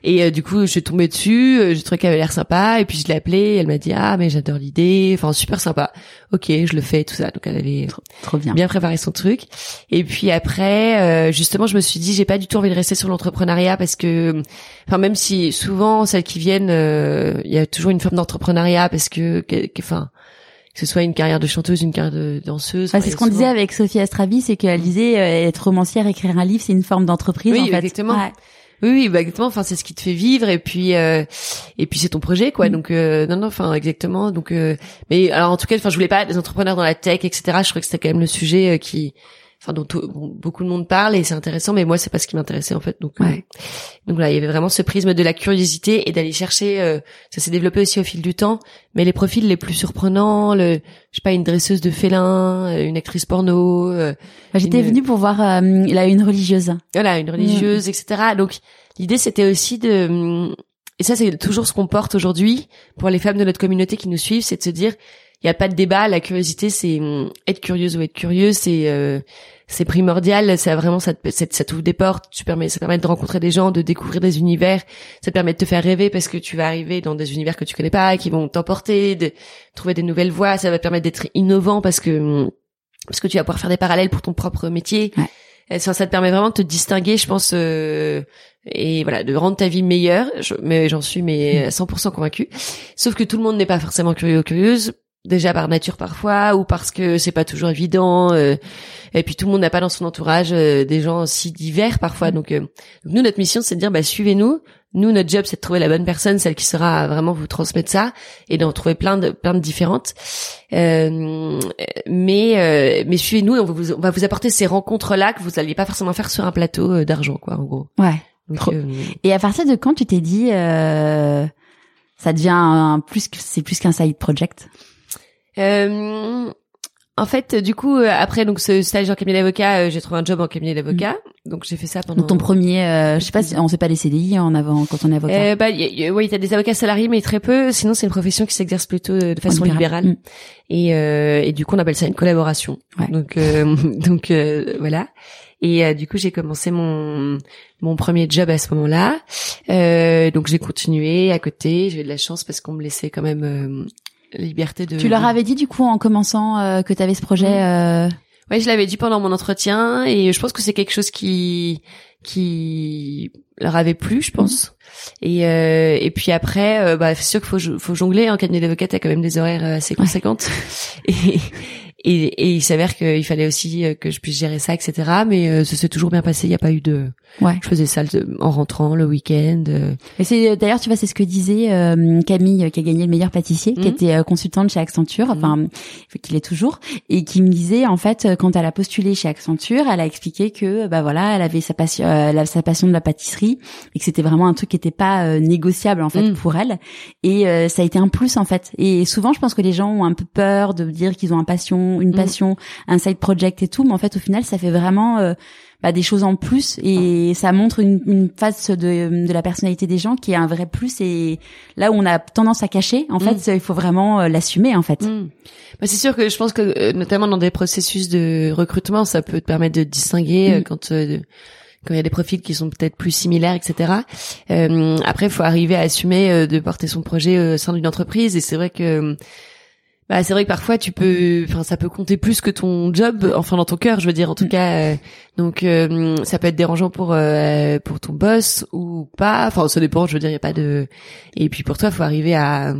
Speaker 1: Et euh, du coup, je suis tombée dessus, euh, j'ai trouvé qu'elle avait l'air sympa, et puis je l'ai appelée, elle m'a dit ah mais j'adore l'idée, enfin super sympa. Ok, je le fais tout ça. Donc elle avait
Speaker 2: trop bien.
Speaker 1: bien préparé son truc. Et puis après, euh, justement, je me suis dit, j'ai pas du tout envie de rester sur l'entrepreneuriat parce que, enfin, même si souvent celles qui viennent, euh, il y a toujours une forme d'entrepreneuriat parce que, enfin, que ce soit une carrière de chanteuse, une carrière de danseuse.
Speaker 2: Enfin, c'est ce qu'on disait avec Sophie Astravi, c'est qu'elle disait euh, être romancière, écrire un livre, c'est une forme d'entreprise.
Speaker 1: Oui,
Speaker 2: en fait.
Speaker 1: exactement.
Speaker 2: Ouais.
Speaker 1: Oui, oui, bah, exactement. Enfin, c'est ce qui te fait vivre, et puis, euh, et puis c'est ton projet, quoi.
Speaker 2: Mm.
Speaker 1: Donc, euh, non, non, enfin, exactement. Donc, euh, mais alors, en tout cas, enfin, je voulais pas des entrepreneurs dans la tech, etc. Je trouvais que c'était quand même le sujet euh, qui, enfin, dont tout- bon, beaucoup de monde parle et c'est intéressant, mais moi, c'est pas ce qui m'intéressait en fait. Donc, euh,
Speaker 2: Ouais.
Speaker 1: donc là, il y avait vraiment ce prisme de la curiosité et d'aller chercher. euh, ça s'est développé aussi au fil du temps, mais les profils les plus surprenants, le, je sais pas, une dresseuse de félin, euh, une actrice porno. euh,
Speaker 2: Bah, J'étais
Speaker 1: Une-
Speaker 2: venue pour voir euh, là une religieuse.
Speaker 1: voilà une religieuse etc donc l'idée c'était aussi de et ça c'est toujours ce qu'on porte aujourd'hui pour les femmes de notre communauté qui nous suivent c'est de se dire il y a pas de débat. La curiosité c'est hum, être curieuse ou être curieux c'est euh, c'est primordial. Ça vraiment ça te, ça, ça t'ouvre des portes. Tu permets ça permet de rencontrer des gens de découvrir des univers. Ça te permet de te faire rêver parce que tu vas arriver dans des univers que tu connais pas qui vont t'emporter de trouver des nouvelles voies. Ça va te permettre d'être innovant parce que hum, parce que tu vas pouvoir faire des parallèles pour ton propre métier.
Speaker 2: Ouais.
Speaker 1: ça, ça te permet vraiment de te distinguer, je pense, euh, et voilà, de rendre ta vie meilleure. Je, mais j'en suis mais 100% convaincue. Sauf que tout le monde n'est pas forcément curieux ou curieuse déjà par nature parfois ou parce que c'est pas toujours évident euh, et puis tout le monde n'a pas dans son entourage euh, des gens si divers parfois. Donc, euh, nous notre mission c'est de dire bah suivez-nous. Nous notre job c'est de trouver la bonne personne celle qui sera vraiment vous transmettre ça et d'en trouver plein de plein de différentes. Mais mais suivez-nous on va vous on va vous apporter ces rencontres là que vous n'alliez pas forcément faire sur un plateau d'argent quoi en gros.
Speaker 2: Ouais. Et à partir de quand tu t'es dit ça devient un, plus c'est plus qu'un side project?
Speaker 1: Euh, en fait, du coup, euh, après donc ce stage en cabinet d'avocat, euh, j'ai trouvé un job en cabinet d'avocat. Mm. Donc j'ai fait ça pendant.
Speaker 2: Donc ton premier, euh, je sais pas, si, on sait pas les CDI en avant quand on est avocat.
Speaker 1: Euh, bah oui, t'as des avocats salariés, mais très peu. Sinon, c'est une profession qui s'exerce plutôt de façon libérale. Mm. Et, euh, et du coup, on appelle ça une collaboration. Ouais. Donc donc voilà. Et du coup, j'ai commencé mon mon premier job à ce moment-là. Euh, donc j'ai continué à côté. J'ai eu de la chance parce qu'on me laissait quand même liberté de.
Speaker 2: Tu leur avais dit du coup en commençant euh, que tu avais ce projet.
Speaker 1: Mmh. Euh... Ouais, je l'avais dit pendant mon entretien et je pense que c'est quelque chose qui qui leur avait plu, je pense. Et euh, et puis après, euh, bah c'est sûr qu'il faut faut jongler. En hein, cabinet d'avocat, t'as quand même des horaires euh, assez conséquentes. Et et, et il s'avère qu'il fallait aussi euh, que je puisse gérer ça, etc. Mais euh, ça s'est toujours bien passé. Il n'y a pas eu de.
Speaker 2: Ouais.
Speaker 1: Je faisais ça en rentrant le week-end. Euh.
Speaker 2: Et c'est d'ailleurs, tu vois, c'est ce que disait Camille, qui a gagné le meilleur pâtissier, qui mhm. était consultante chez Accenture, mhm. enfin, qu'il est toujours, et qui me disait en fait, quand elle a postulé chez Accenture, elle a expliqué que bah voilà, elle avait sa passion, euh, sa passion de la pâtisserie, et que c'était vraiment un truc qui était pas négociable en fait mhm. pour elle. Et ça a été un plus en fait. Et souvent, je pense que les gens ont un peu peur de dire qu'ils ont un passion une mm. passion, un side project et tout, mais en fait au final ça fait vraiment euh, bah, des choses en plus et ça montre une, une face de, de la personnalité des gens qui est un vrai plus et là où on a tendance à cacher, en fait, mm. il faut vraiment euh, l'assumer en fait.
Speaker 1: Mm. Bah, c'est sûr que je pense que euh, notamment dans des processus de recrutement, ça peut te permettre de distinguer quand quand il y a des profils qui sont peut-être plus similaires, etc. Euh, après, il faut arriver à assumer de porter son projet au sein d'une entreprise. Et c'est vrai que bah, c'est vrai que parfois tu peux, enfin ça peut compter plus que ton job, enfin dans ton cœur, je veux dire en tout mm. cas. Euh, donc euh, ça peut être dérangeant pour euh, pour ton boss ou pas. Enfin ça dépend, je veux dire, il y a pas de. Et puis pour toi, faut arriver à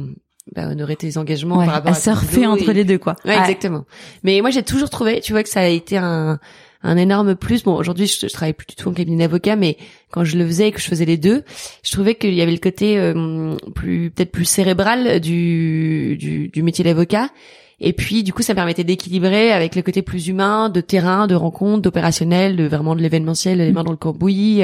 Speaker 1: bah, honorer tes engagements
Speaker 2: par rapport à, surfer entre les deux quoi.
Speaker 1: Ouais, exactement. Mais moi j'ai toujours trouvé, tu vois que ça a été un un énorme plus. Bon, aujourd'hui, je, je, travaille plus du tout en cabinet d'avocat, mais quand je le faisais et que je faisais les deux, je trouvais qu'il y avait le côté euh, plus peut-être plus cérébral du, du, du métier d'avocat. Et puis, du coup, ça me permettait d'équilibrer avec le côté plus humain, de terrain, de rencontre, d'opérationnel, de vraiment de l'événementiel, les mains dans le cambouis,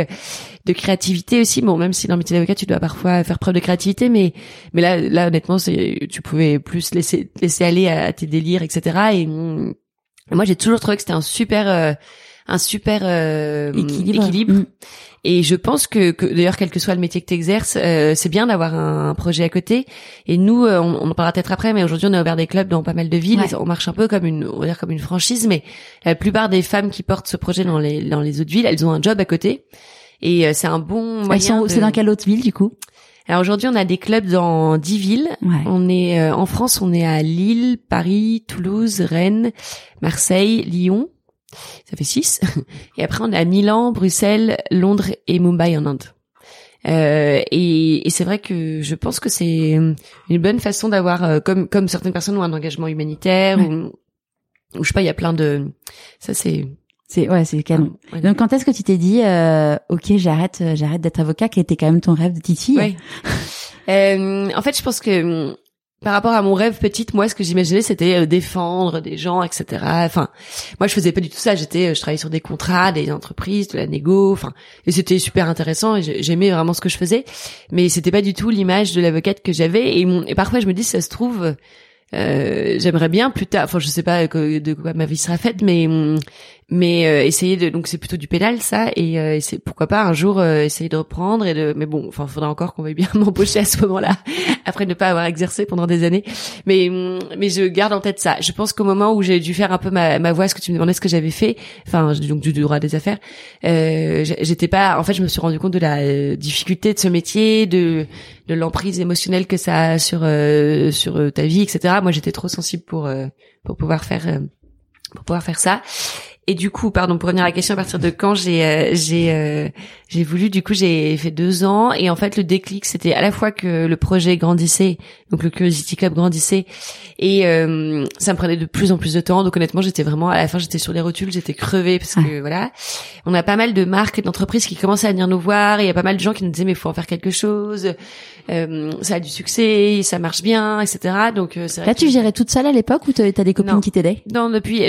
Speaker 1: de créativité aussi. Bon, même si dans le métier d'avocat, tu dois parfois faire preuve de créativité, mais mais là, là, honnêtement, tu pouvais plus laisser laisser aller à, tes délires, etc. Et moi, j'ai toujours trouvé que c'était un super, euh, un super euh, équilibre. Mm. Et je pense que, que d'ailleurs, quel que soit le métier que tu exerces, euh, c'est bien d'avoir un, projet à côté. Et nous, on, on en parlera peut-être après, mais aujourd'hui, on a ouvert des clubs dans pas mal de villes. On marche un peu comme une, on va dire comme une franchise, mais la plupart des femmes qui portent ce projet dans les dans les autres villes, elles ont un job à côté. Et c'est un bon moyen.
Speaker 2: C'est dans quelle autre ville du coup?
Speaker 1: Alors aujourd'hui, on a des clubs dans dix villes. On est euh, en France, on est à Lille, Paris, Toulouse, Rennes, Marseille, Lyon. Ça fait six. Et après, on est à Milan, Bruxelles, Londres et Mumbai en Inde. Euh, et, et c'est vrai que je pense que c'est une bonne façon d'avoir, euh, comme comme certaines personnes ont un engagement humanitaire ou, ou je sais pas, il y a plein de, ça c'est
Speaker 2: c'est ouais, c'est canon. Ah, Donc quand est-ce que tu t'es dit euh, OK, j'arrête euh, j'arrête d'être avocat qui était quand même ton rêve de Titi
Speaker 1: ouais. euh, en fait, je pense que hum, par rapport à mon rêve petite, moi, ce que j'imaginais, c'était euh, défendre des gens, etc. Enfin, moi, je faisais pas du tout ça. J'étais, je travaillais sur des contrats, des entreprises, de la négo. Enfin, et c'était super intéressant. Et j'aimais vraiment ce que je faisais, mais c'était pas du tout l'image de l'avocate que j'avais. Et, mon, et parfois, je me dis, ça se trouve, euh, j'aimerais bien plus tard. Enfin, je sais pas de quoi ma vie sera faite, mais hum, mais euh, essayer de donc c'est plutôt du pédal ça et euh, pourquoi pas un jour euh, essayer de reprendre et de mais bon enfin faudra encore qu'on veuille bien m'embaucher à ce moment-là après ne pas avoir exercé pendant des années. Mais mm, mais je garde en tête ça. Je pense qu'au moment où j'ai dû faire un peu ma, ma voix ce que tu me demandais ce que j'avais fait enfin donc du droit des affaires euh, j'étais pas en fait je me suis rendu compte de la difficulté de ce métier de de l'emprise émotionnelle que ça a sur sur ta vie etc moi j'étais trop sensible pour pour pouvoir faire pour pouvoir faire ça et du coup, pardon, pour revenir à la question, à partir de quand j'ai euh, j'ai euh, j'ai voulu, du coup, j'ai fait deux ans et en fait, le déclic, c'était à la fois que le projet grandissait, donc le Curiosity Club grandissait et euh, ça me prenait de plus en plus de temps. Donc honnêtement, j'étais vraiment à la fin, j'étais sur les rotules, j'étais crevée parce que voilà, on a pas mal de marques et d'entreprises qui commençaient à venir nous voir. Il y a pas mal de gens qui nous disaient mais faut en faire quelque chose. Euh, ça a du succès, ça marche bien, etc. Donc
Speaker 2: c'est là, tu gérais toute seule à l'époque ou t'as des copines qui t'aidaient?
Speaker 1: Non, depuis,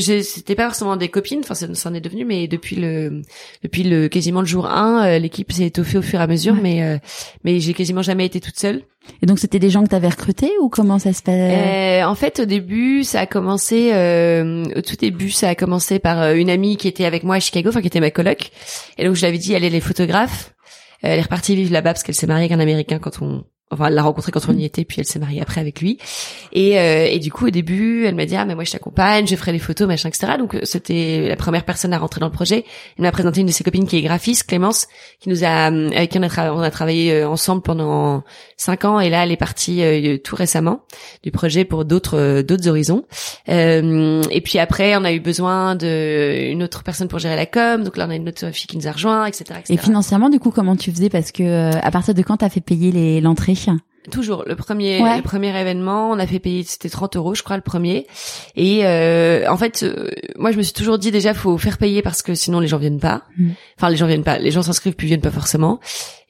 Speaker 1: c'était pas forcément des copines, enfin ça, en est devenu, mais depuis le depuis le quasiment le jour 1, euh, l'équipe s'est étoffée au fur et à mesure, mais euh, mais j'ai quasiment jamais été toute seule.
Speaker 2: Et donc c'était des gens que tu avais recrutés ou comment ça se
Speaker 1: passait euh, En fait, au début, ça a commencé. Euh, au tout début, ça a commencé par une amie qui était avec moi à Chicago, enfin qui était ma coloc. Et donc je l'avais dit, elle est les photographes. Elle est repartie vivre là-bas parce qu'elle s'est mariée avec un Américain quand on enfin elle l'a rencontré quand on y était puis elle s'est mariée après avec lui. Et, euh, et du coup au début elle m'a dit ah mais moi je t'accompagne je ferai les photos machin etc donc euh, c'était la première personne à rentrer dans le projet. Elle m'a présenté une de ses copines qui est graphiste Clémence qui nous a euh, avec qui on a, on a travaillé ensemble pendant cinq ans. Et là elle est partie tout récemment du projet pour d'autres d'autres horizons. Et puis après on a eu besoin de une autre personne pour gérer la com. Donc là on a une autre fille qui nous a rejoint etc., etc.
Speaker 2: et financièrement du coup comment tu faisais? Parce que à partir de quand t'as fait payer les l'entrée?
Speaker 1: Toujours le premier le premier événement, on a fait payer c'était 30 euros je crois le premier et euh, en fait euh, moi je me suis toujours dit déjà faut faire payer parce que sinon les gens viennent pas. Mm. Enfin les gens viennent pas, les gens s'inscrivent puis viennent pas forcément.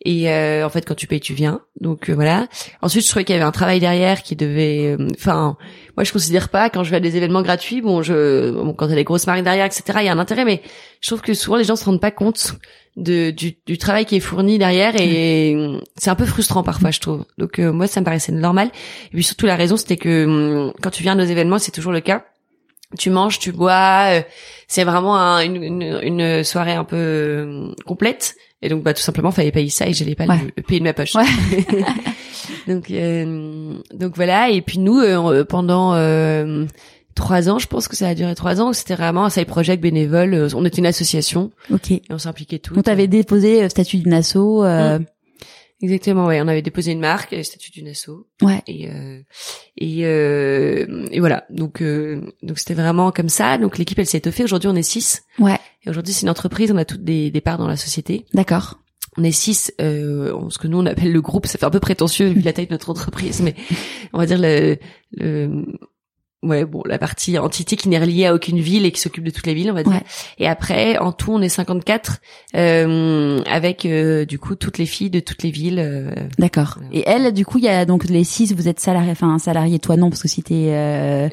Speaker 1: Et euh, en fait quand tu payes tu viens. Donc voilà. Ensuite je trouvais qu'il y avait un travail derrière qui devait enfin moi je considère pas quand je vais à des événements gratuits bon je quand il y a des grosses marques derrière etc il y a un intérêt mais je trouve que souvent les gens se rendent pas compte de du, du travail qui est fourni derrière et c'est un peu frustrant parfois je trouve. Donc euh, moi ça me paraissait normal. Et puis surtout la raison c'était que hum, quand tu viens à nos événements c'est toujours le cas tu manges tu bois euh, c'est vraiment une, une, une, soirée un peu euh, complète et donc bah tout simplement fallait payer ça et j'allais pas le, payer de ma poche donc donc voilà et puis nous pendant trois ans, je pense que ça a duré trois ans. C'était vraiment un side project bénévole. Euh, on était une association.
Speaker 2: Ok.
Speaker 1: Et on s'impliquait tout.
Speaker 2: Donc t'avais déposé euh, statut d'une asso. Euh... Mmh.
Speaker 1: Exactement, ouais. On avait déposé une marque, statut d'une asso.
Speaker 2: Ouais.
Speaker 1: Et euh, et, euh, et voilà. Donc donc c'était vraiment comme ça. Donc l'équipe elle s'est étoffée. Aujourd'hui on est six.
Speaker 2: Ouais.
Speaker 1: Et aujourd'hui c'est une entreprise. On a toutes des, des parts dans la société.
Speaker 2: D'accord.
Speaker 1: On est six, euh, ce que nous on appelle le groupe. Ça fait un peu prétentieux vu la taille de notre entreprise, mais on va dire le, le ouais bon la partie entité qui n'est reliée à aucune ville et qui s'occupe de toutes les villes on va dire. Et après en tout on est 54 euh, avec euh, du coup toutes les filles de toutes les villes euh,
Speaker 2: d'accord. Et elle du coup il y a donc les six vous êtes salariés enfin salarié toi non parce que si t'es euh...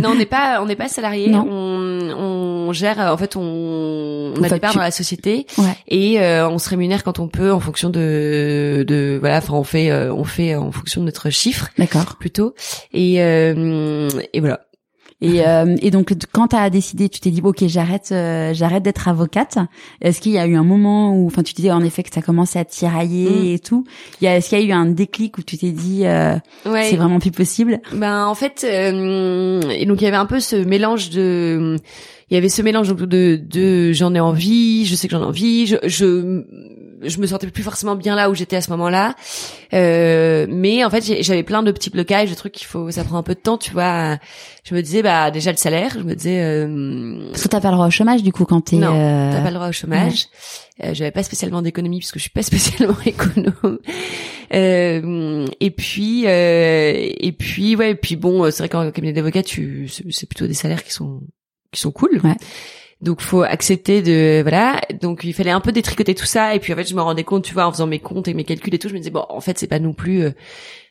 Speaker 1: non on n'est pas on n'est pas salarié on, on gère en fait on, on a des parts dans la société. Et euh, on se rémunère quand on peut en fonction de de voilà enfin on fait on fait en fonction de notre chiffre
Speaker 2: d'accord.
Speaker 1: plutôt. Et et voilà.
Speaker 2: Et, euh, et donc quand tu as décidé, tu t'es dit ok j'arrête euh, j'arrête d'être avocate. Est-ce qu'il y a eu un moment où, enfin tu disais en effet que ça commençait à tirailler mm. et tout. Il y a est-ce qu'il y a eu un déclic où tu t'es dit euh, c'est vraiment plus possible?
Speaker 1: Ben en fait euh, et donc il y avait un peu ce mélange de il y avait ce mélange de de j'en ai envie, je sais que j'en ai envie, je, je je me sentais plus forcément bien là où j'étais à ce moment-là. Euh, mais en fait, j'avais plein de petits blocages, de trucs qu'il faut, ça prend un peu de temps, tu vois. Je me disais, bah déjà le salaire, je me disais. Euh,
Speaker 2: Parce que t'as pas le droit au chômage du coup quand t'es.
Speaker 1: Non, euh... t'as pas le droit au chômage. Euh, j'avais pas spécialement d'économie puisque je suis pas spécialement économe. Euh, et puis, euh, et puis ouais, et puis bon, c'est vrai qu'en cabinet d'avocat, tu, c'est plutôt des salaires qui sont qui sont cool.
Speaker 2: Ouais.
Speaker 1: Donc faut accepter de voilà. Donc il fallait un peu détricoter tout ça et puis en fait je me rendais compte, tu vois, en faisant mes comptes et mes calculs et tout, je me disais bon en fait c'est pas non plus. Euh,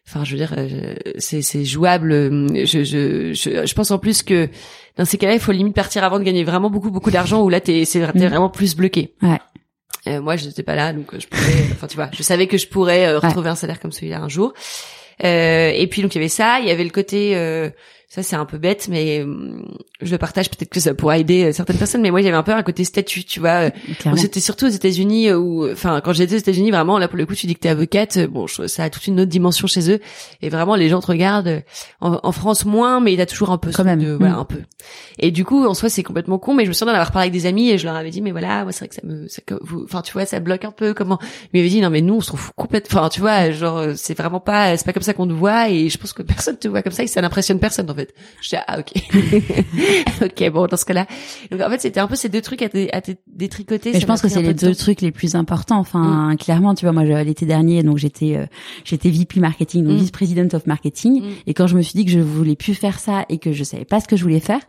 Speaker 1: enfin je veux dire euh, c'est c'est jouable. Je, je je je pense en plus que dans ces cas-là il faut limite partir avant de gagner vraiment beaucoup beaucoup d'argent où là t'es c'est t'es mm. vraiment plus bloqué.
Speaker 2: Ouais.
Speaker 1: Euh, moi je n'étais pas là donc je pouvais. Enfin tu vois, je savais que je pourrais retrouver un salaire comme celui-là un jour. et puis donc il y avait ça, il y avait le côté ça c'est un peu bête mais hum, je le partage peut-être que ça pourra aider euh, certaines personnes mais moi j'avais un peu un côté statut tu vois euh, c'était surtout aux États-Unis euh, où enfin quand j'étais aux États-Unis vraiment là pour le coup tu dis que t'es avocate bon ça a toute une autre dimension chez eux et vraiment les gens te regardent en, France moins mais il a toujours un peu
Speaker 2: quand même.
Speaker 1: de, voilà mm. un peu. Et du coup en soi c'est complètement con mais je me souviens d'en avoir parlé avec des amis et je leur avais dit mais voilà moi c'est vrai que ça me ça, enfin tu vois ça bloque un peu comment mais m'avait dit non mais nous on se trouve complètement enfin tu vois genre c'est vraiment pas c'est pas comme ça qu'on te voit et je pense que personne te voit comme ça et ça n'impressionne personne en fait fait. Je dis ah ok, ok bon dans ce cas-là. Donc en fait c'était un peu ces deux trucs à, à détricoter.
Speaker 2: Mais je pense que c'est les deux trucs les plus importants. Enfin mm. clairement tu vois moi l'été dernier donc j'étais euh, j'étais VP marketing donc mm. vice president of marketing mm. et quand je me suis dit que je voulais plus faire ça et que je savais pas ce que je voulais faire,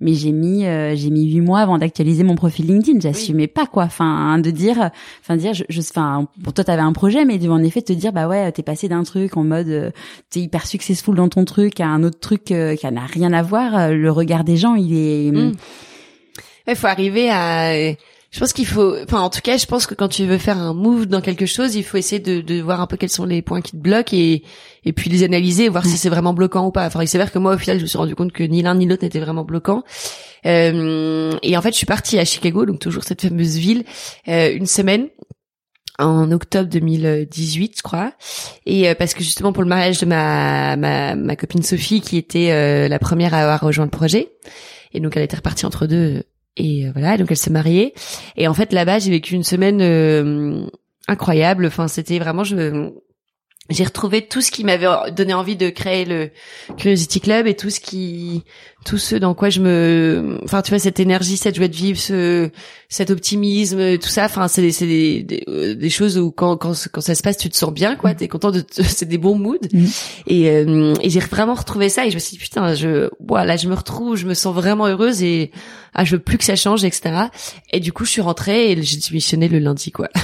Speaker 2: mais j'ai mis euh, j'ai mis huit mois avant d'actualiser mon profil LinkedIn. J'assumais pas quoi. Enfin de dire enfin dire je enfin pour toi t'avais un projet mais en effet te dire bah ouais t'es passé d'un truc en mode euh, t'es hyper successful dans ton truc à un autre truc euh, qui n'a rien à voir euh, le regard des gens il est
Speaker 1: il mm. faut arriver à je pense qu'il faut enfin en tout cas je pense que quand tu veux faire un move dans quelque chose il faut essayer de, de voir un peu quels sont les points qui te bloquent et et puis les analyser et voir si c'est vraiment bloquant ou pas. Enfin il s'avère que moi au final je me suis rendu compte que ni l'un ni l'autre n'était vraiment bloquant. Euh, et en fait je suis partie à Chicago donc toujours cette fameuse ville euh, une semaine en octobre 2018, je crois. Et euh, parce que justement pour le mariage de ma ma, ma copine Sophie, qui était euh, la première à avoir rejoint le projet, et donc elle était repartie entre deux. Et euh, voilà, donc elle s'est mariée. Et en fait là-bas, j'ai vécu une semaine incroyable. Enfin, c'était vraiment je j'ai retrouvé tout ce qui m'avait donné envie de créer le Curiosity Club et tout ce qui tout ce dans quoi je me enfin tu vois cette énergie cette joie de vivre ce cet optimisme tout ça enfin c'est c'est des, des, euh, des, choses où quand, quand quand ça se passe tu te sens bien quoi. T'es content de c'est des bons moods. Mm. et euh, et j'ai vraiment retrouvé ça et je me suis dit putain je voilà je me retrouve je me sens vraiment heureuse et ah je veux plus que ça change etc et du coup je suis rentrée et j'ai démissionné le lundi quoi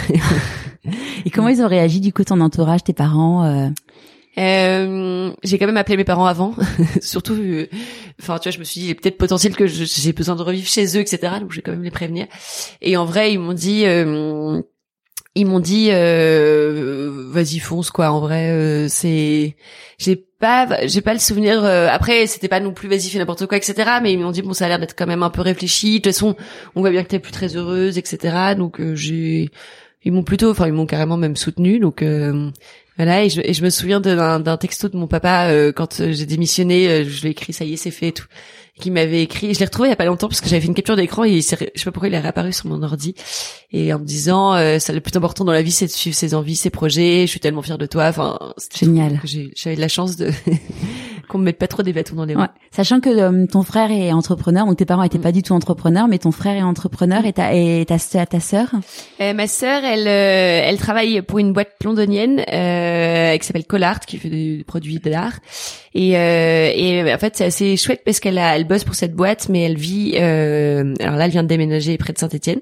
Speaker 2: Et comment ils ont réagi du coup ton entourage, tes parents euh...
Speaker 1: Euh, j'ai quand même appelé mes parents avant, surtout, euh, enfin tu vois, je me suis dit il est peut-être potentiel que j'ai besoin de revivre chez eux, etc. Donc j'ai quand même les prévenir. Et en vrai, ils m'ont dit, euh, ils m'ont dit, euh, vas-y fonce quoi. En vrai, c'est, j'ai pas, j'ai pas le souvenir. après, c'était pas non plus vas-y fais n'importe quoi, etc. Mais ils m'ont dit bon, ça a l'air d'être quand même un peu réfléchi. De toute façon, on voit bien que t'es plus très heureuse, etc. Donc j'ai ils m'ont plutôt, enfin ils m'ont carrément même soutenu. Donc euh, voilà, et je, et je, me souviens d'un texto de mon papa euh, quand euh, j'ai démissionné, je lui ai écrit ça y est c'est fait et tout, qui m'avait écrit. Je l'ai retrouvé il y a pas longtemps parce que j'avais fait une capture d'écran et il je sais pas pourquoi il est réapparu sur mon ordi et en me disant ça le plus important dans la vie c'est de suivre ses envies, ses projets. Je suis tellement fière de toi. Enfin
Speaker 2: génial.
Speaker 1: J'avais de la chance de qu'on me mette pas trop des bâtons dans les roues. Ouais.
Speaker 2: Sachant que euh, ton frère est entrepreneur, donc tes parents étaient pas du tout entrepreneurs, mais ton frère est entrepreneur et ta et ta ta, ta sœur?
Speaker 1: Euh, ma sœur, elle euh, elle travaille pour une boîte londonienne euh, qui s'appelle Collart, qui fait des produits d'art. Et, euh, et en fait, c'est assez chouette parce qu'elle a, elle bosse pour cette boîte, mais elle vit. Euh, alors là, elle vient de déménager près de Saint-Étienne,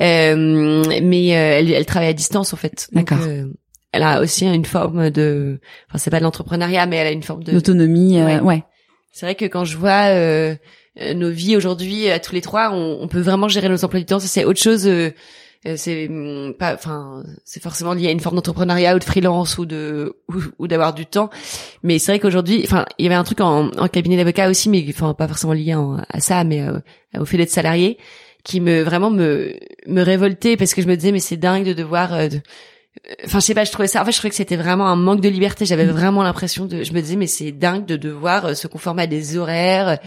Speaker 1: euh, mais elle, elle travaille à distance en fait.
Speaker 2: D'accord
Speaker 1: elle a aussi une forme de, enfin c'est pas de l'entrepreneuriat, mais elle a une forme de
Speaker 2: d'autonomie. Euh, ouais.
Speaker 1: C'est vrai que quand je vois euh, euh nos vies aujourd'hui à tous les trois, on, on, peut vraiment gérer nos emplois du temps. C'est autre chose. Euh, euh c'est mm, pas, enfin, c'est forcément lié à une forme d'entrepreneuriat ou de freelance ou de ou, d'avoir du temps. Mais c'est vrai qu'aujourd'hui, enfin, il y avait un truc en, en cabinet d'avocat aussi, mais enfin pas forcément lié à ça, mais au fait d'être salarié, qui me vraiment me me révoltait parce que je me disais mais c'est dingue de devoir de, enfin je sais pas je trouvais ça en fait je trouvais que c'était vraiment un manque de liberté. J'avais mm. vraiment l'impression de je me disais mais c'est dingue de devoir euh, se conformer à des horaires.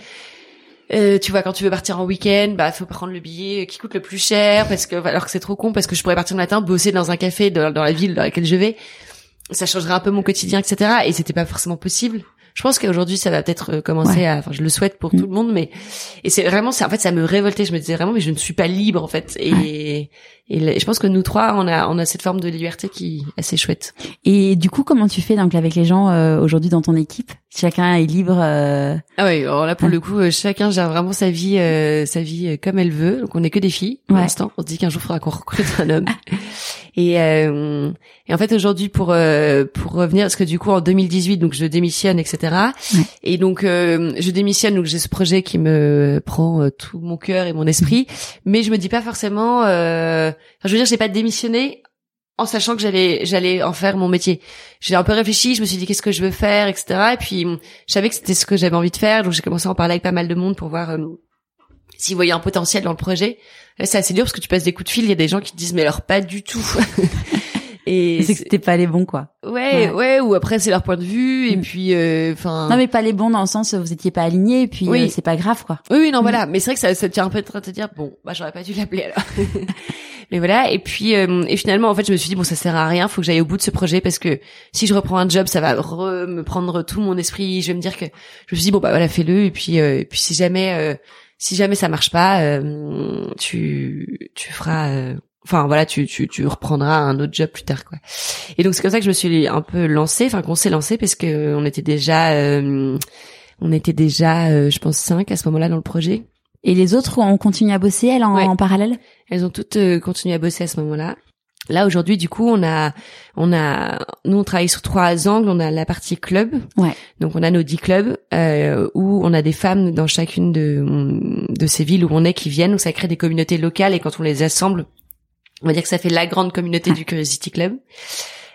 Speaker 1: Euh, tu vois quand tu veux partir en week-end bah faut prendre le billet qui coûte le plus cher parce que alors que c'est trop con parce que je pourrais partir le matin bosser dans un café dans, dans la ville dans laquelle je vais. Ça changerait un peu mon quotidien etc et c'était pas forcément possible je pense qu'aujourd'hui ça va peut-être euh, commencer à enfin je le souhaite pour mm. tout le monde mais et c'est vraiment ça en fait ça me révoltait je me disais vraiment mais je ne suis pas libre en fait et et je pense que nous trois, on a, on a cette forme de liberté qui est assez chouette.
Speaker 2: Et du coup, comment tu fais donc avec les gens euh, aujourd'hui dans ton équipe? Chacun est libre. Euh...
Speaker 1: Ah oui, alors là pour le coup, euh, chacun gère vraiment sa vie, euh, sa vie comme elle veut. Donc on n'est que des filles pour l'instant. On se dit qu'un jour il faudra qu'on recrute un homme. et, et en fait aujourd'hui pour pour revenir, parce que du coup en 2018, donc je démissionne, etc. Et donc je démissionne, donc j'ai ce projet qui me prend tout mon cœur et mon esprit, mais je me dis pas forcément je veux dire, j'ai pas démissionné en sachant que j'allais j'allais en faire mon métier. J'ai un peu réfléchi, je me suis dit qu'est-ce que je veux faire, etc. Et puis je savais que c'était ce que j'avais envie de faire, donc j'ai commencé à en parler avec pas mal de monde pour voir euh, s'ils voyaient un potentiel dans le projet. Là, c'est assez dur parce que tu passes des coups de fil, il y a des gens qui te disent mais alors pas du tout.
Speaker 2: et c'est que c'était pas les bons quoi.
Speaker 1: Ouais, ouais, ou après c'est leur point de vue et mm. puis euh, enfin.
Speaker 2: non mais pas les bons dans le sens où vous étiez pas alignés et puis oui. Euh, c'est pas grave quoi.
Speaker 1: Oui, oui non mm. voilà, mais c'est vrai que ça, ça tient un peu de te dire bon bah j'aurais pas dû l'appeler alors. mais voilà. Et puis euh, et finalement en fait je me suis dit bon ça sert à rien, faut que j'aille au bout de ce projet parce que si je reprends un job ça va me prendre tout mon esprit. Je vais me dire que je me suis dit bon bah voilà fais-le et puis euh, et puis si jamais euh, si jamais ça marche pas, tu tu feras enfin voilà tu, tu tu reprendras un autre job plus tard quoi. Et donc c'est comme ça que je me suis un peu lancée enfin qu'on s'est lancé parce que on était déjà on était déjà je pense cinq à ce moment-là dans le projet.
Speaker 2: Et les autres ont continué à bosser, elles, en, parallèle?
Speaker 1: Elles ont toutes euh, continué à bosser à ce moment-là. Là aujourd'hui, du coup, on a, on a, nous on travaille sur trois angles. On a la partie club,
Speaker 2: ouais.
Speaker 1: donc on a nos dix clubs euh, où on a des femmes dans chacune de de ces villes où on est qui viennent. Donc ça crée des communautés locales et quand on les assemble, on va dire que ça fait la grande communauté du Curiosity Club.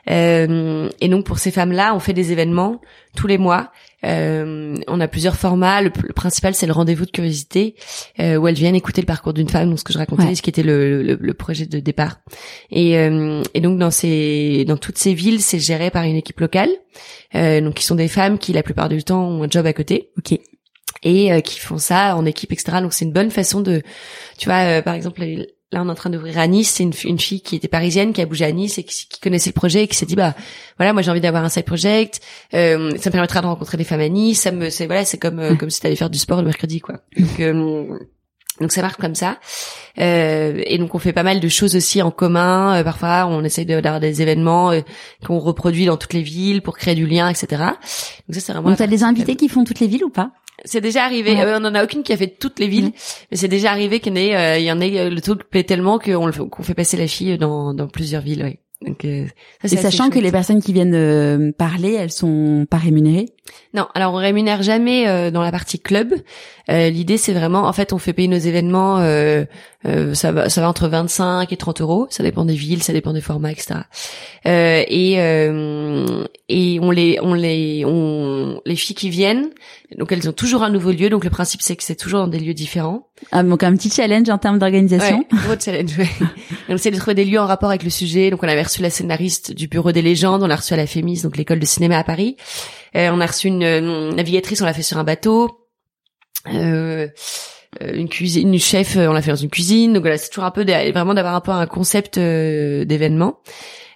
Speaker 1: Euh, et donc pour ces femmes-là, on fait des événements tous les mois. Euh, on a plusieurs formats. Le, principal, c'est le rendez-vous de curiosité, euh, où elles viennent écouter le parcours d'une femme, donc ce que je racontais, ce qui était le, le, le, projet de départ. Et, euh, et donc dans ces, dans toutes ces villes, c'est géré par une équipe locale, euh, donc qui sont des femmes qui la plupart du temps ont un job à côté.
Speaker 2: Ok
Speaker 1: et euh, qui font ça en équipe, etc. Donc c'est une bonne façon de, tu vois, euh, par exemple là on est en train d'ouvrir à Nice, c'est une, une, fille qui était parisienne qui a bougé à Nice et qui, connaissait le projet et qui s'est dit bah voilà moi j'ai envie d'avoir un side project, euh, ça me permettra de rencontrer des femmes à Nice, ça me c'est voilà c'est comme euh, comme si t'allais faire du sport le mercredi quoi. Donc euh, donc ça marche comme ça. Euh, et donc on fait pas mal de choses aussi en commun. Euh, parfois on essaye d'avoir des événements qu'on reproduit dans toutes les villes pour créer du lien, etc. Donc
Speaker 2: ça c'est vraiment. Donc t'as des invités qui font toutes les villes ou pas?
Speaker 1: C'est déjà arrivé. Euh, on en a aucune qui a fait toutes les villes, mais c'est déjà arrivé qu'il y en ait, euh, y en ait euh, le truc plaît tellement qu'on qu'on fait passer la fille dans, dans plusieurs villes. Ouais. Donc,
Speaker 2: euh, ça, et sachant que les personnes qui viennent euh, parler, elles sont pas rémunérées
Speaker 1: Non, alors on rémunère jamais euh, dans la partie club. L'idée c'est vraiment, en fait, on fait payer nos événements. ça va, ça va entre 25 et 30 euros. Ça dépend des villes, ça dépend des formats, etc. et et on les, on les, on les filles qui viennent. Donc elles ont toujours un nouveau lieu. Donc le principe c'est que c'est toujours dans des lieux différents.
Speaker 2: Ah, donc un petit challenge en termes d'organisation.
Speaker 1: Ouais, gros challenge. Ouais. on essaie de trouver des lieux en rapport avec le sujet. Donc on avait reçu la scénariste du Bureau des légendes, on a reçu à la Fémis, donc l'école de cinéma à Paris. Euh, on a reçu une, navigatrice, on l'a fait sur un bateau. Euh, euh, une cuisine, une chef, on l'a fait dans une cuisine. Donc voilà, c'est toujours un peu vraiment d'avoir un peu un concept d'événement.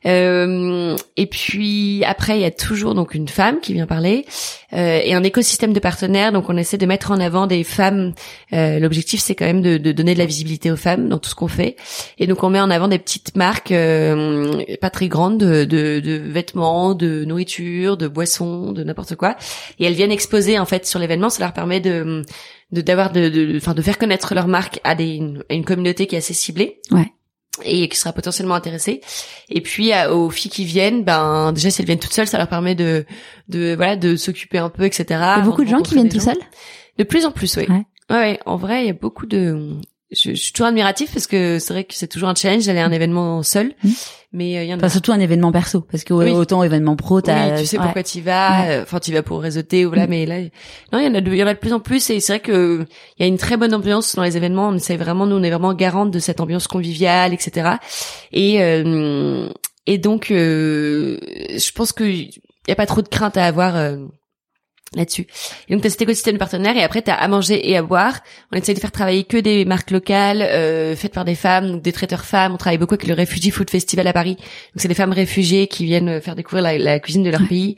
Speaker 1: Euh, et puis après, il y a toujours donc une femme qui vient parler euh, et un écosystème de partenaires. Donc on essaie de mettre en avant des femmes. Euh, L'objectif, c'est quand même de, de, donner de la visibilité aux femmes dans tout ce qu'on fait. Et donc on met en avant des petites marques euh, pas très grandes de, de, de, vêtements, de nourriture, de boissons, de n'importe quoi. Et elles viennent exposer en fait sur l'événement. Ça leur permet de d'avoir de de, de, de faire connaître leur marque à des à une communauté qui est assez ciblée.
Speaker 2: Ouais
Speaker 1: et qui sera potentiellement intéressée. Et puis aux filles qui viennent, ben déjà si elles viennent toutes seules, ça leur permet de de voilà de s'occuper un peu, etc. Il y
Speaker 2: a beaucoup de gens qui viennent tout seuls.
Speaker 1: De plus en plus, oui. Ouais. ouais. En vrai, il y a beaucoup de je, suis toujours admiratif parce que c'est vrai que c'est toujours un challenge d'aller à un mm. événement seul. Mm. Mais euh, y en a
Speaker 2: enfin, surtout un événement perso parce que autant événement pro
Speaker 1: t'as tu sais pourquoi tu vas euh, enfin tu vas pour réseauter ou voilà mm. mais là non il y en a de, il y en a de plus en plus et c'est vrai que il y a une très bonne ambiance dans les événements on essaie vraiment nous on est vraiment garante de cette ambiance conviviale etc et euh, et donc je pense que y a pas trop de crainte à avoir là-dessus. Et donc t'as cet écosystème de partenaires et après t'as à manger et à boire. On essaie de faire travailler que des marques locales euh, faites par des femmes, donc des traiteurs femmes. On travaille beaucoup avec le Refugee Food Festival à Paris. Donc c'est des femmes réfugiées qui viennent faire découvrir la, la cuisine de leur pays.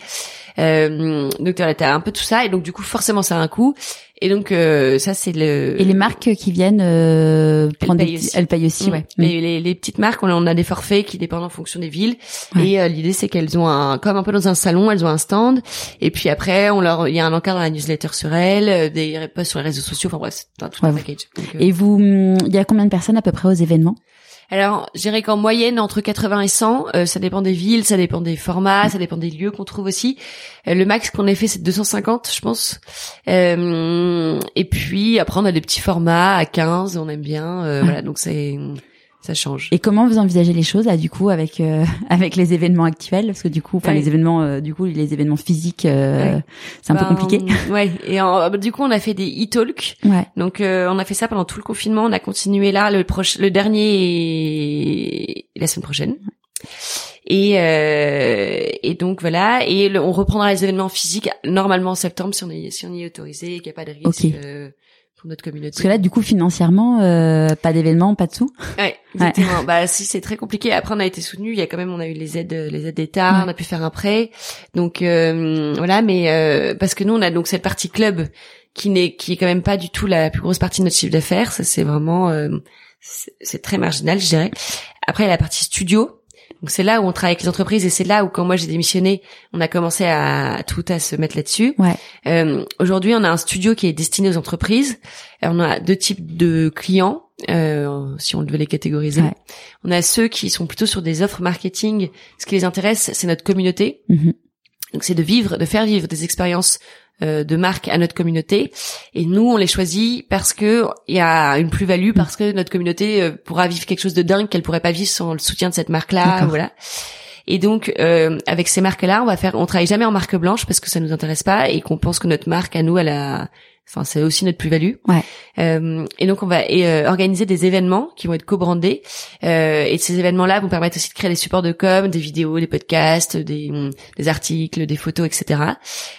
Speaker 1: Euh, donc t'as un peu tout ça et donc du coup forcément ça a un coût. Et donc euh, ça c'est le
Speaker 2: et les marques qui viennent euh, prendre
Speaker 1: elles, payent aussi.
Speaker 2: elles payent aussi, ouais.
Speaker 1: Mais les, les, petites marques, on a, on a des forfaits qui dépendent en fonction des villes. Et euh, l'idée c'est qu'elles ont un comme un peu dans un salon, elles ont un stand. Et puis après, on leur il y a un encart dans la newsletter sur elles, euh, des posts sur les réseaux sociaux. Enfin bref, c'est un tout un package.
Speaker 2: Euh, et vous, il y a combien de personnes à peu près aux événements?
Speaker 1: Alors, je dirais qu'en moyenne, entre 80 et 100, euh, ça dépend des villes, ça dépend des formats, ça dépend des lieux qu'on trouve aussi. Euh, le max qu'on ait fait, c'est 250, je pense. Euh, et puis, après, on a des petits formats à 15, on aime bien. Voilà, donc c'est ça change.
Speaker 2: Et comment vous envisagez les choses là du coup avec euh, avec les événements actuels? Parce que du coup enfin les événements euh, du coup les événements physiques euh, c'est un peu ben, compliqué.
Speaker 1: ouais et en, du coup on a fait des e-talks.
Speaker 2: Ouais.
Speaker 1: Donc on a fait ça pendant tout le confinement, on a continué là le proche le dernier la semaine prochaine. Et et donc voilà et on reprendra les événements physiques normalement en septembre si on est si on y est autorisé qu'il n'y a pas de risque pour notre communauté.
Speaker 2: Parce que là, du coup, financièrement, euh, pas d'événements, pas de sous.
Speaker 1: Ouais, exactement. Bah si, c'est très compliqué. Après, on a été soutenu. Il y a quand même, on a eu les aides, les aides d'État. On a pu faire un prêt. Donc euh, voilà, mais euh, parce que nous, on a donc cette partie club qui n'est qui est quand même pas du tout la plus grosse partie de notre chiffre d'affaires. Ça, c'est vraiment euh, c'est très marginal, je dirais. Après, il y a la partie studio donc c'est là où on travaille avec les entreprises et c'est là où quand moi j'ai démissionné, on a commencé à, tout à se mettre là-dessus.
Speaker 2: Ouais.
Speaker 1: Euh, Aujourd'hui, on a un studio qui est destiné aux entreprises. on a deux types de clients, euh, si on devait les catégoriser. On a ceux qui sont plutôt sur des offres marketing. Ce qui les intéresse, c'est notre communauté.
Speaker 2: Mm-hmm.
Speaker 1: Donc c'est de vivre, de faire vivre des expériences euh, de marque à notre communauté. Et nous, on les choisit parce que il y a une plus-value, parce que notre communauté euh, pourra vivre quelque chose de dingue qu'elle pourrait pas vivre sans le soutien de cette marque-là. Voilà. Et donc, euh, avec ces marques-là, on va faire, on travaille jamais en marque blanche parce que ça nous intéresse pas et qu'on pense que notre marque à nous, elle a, Enfin, c'est aussi notre plus-value.
Speaker 2: Ouais.
Speaker 1: Euh, et donc, on va euh, organiser des événements qui vont être co-brandés. Euh, et ces événements-là vont permettre aussi de créer des supports de com, des vidéos, des podcasts, des, des articles, des photos, etc.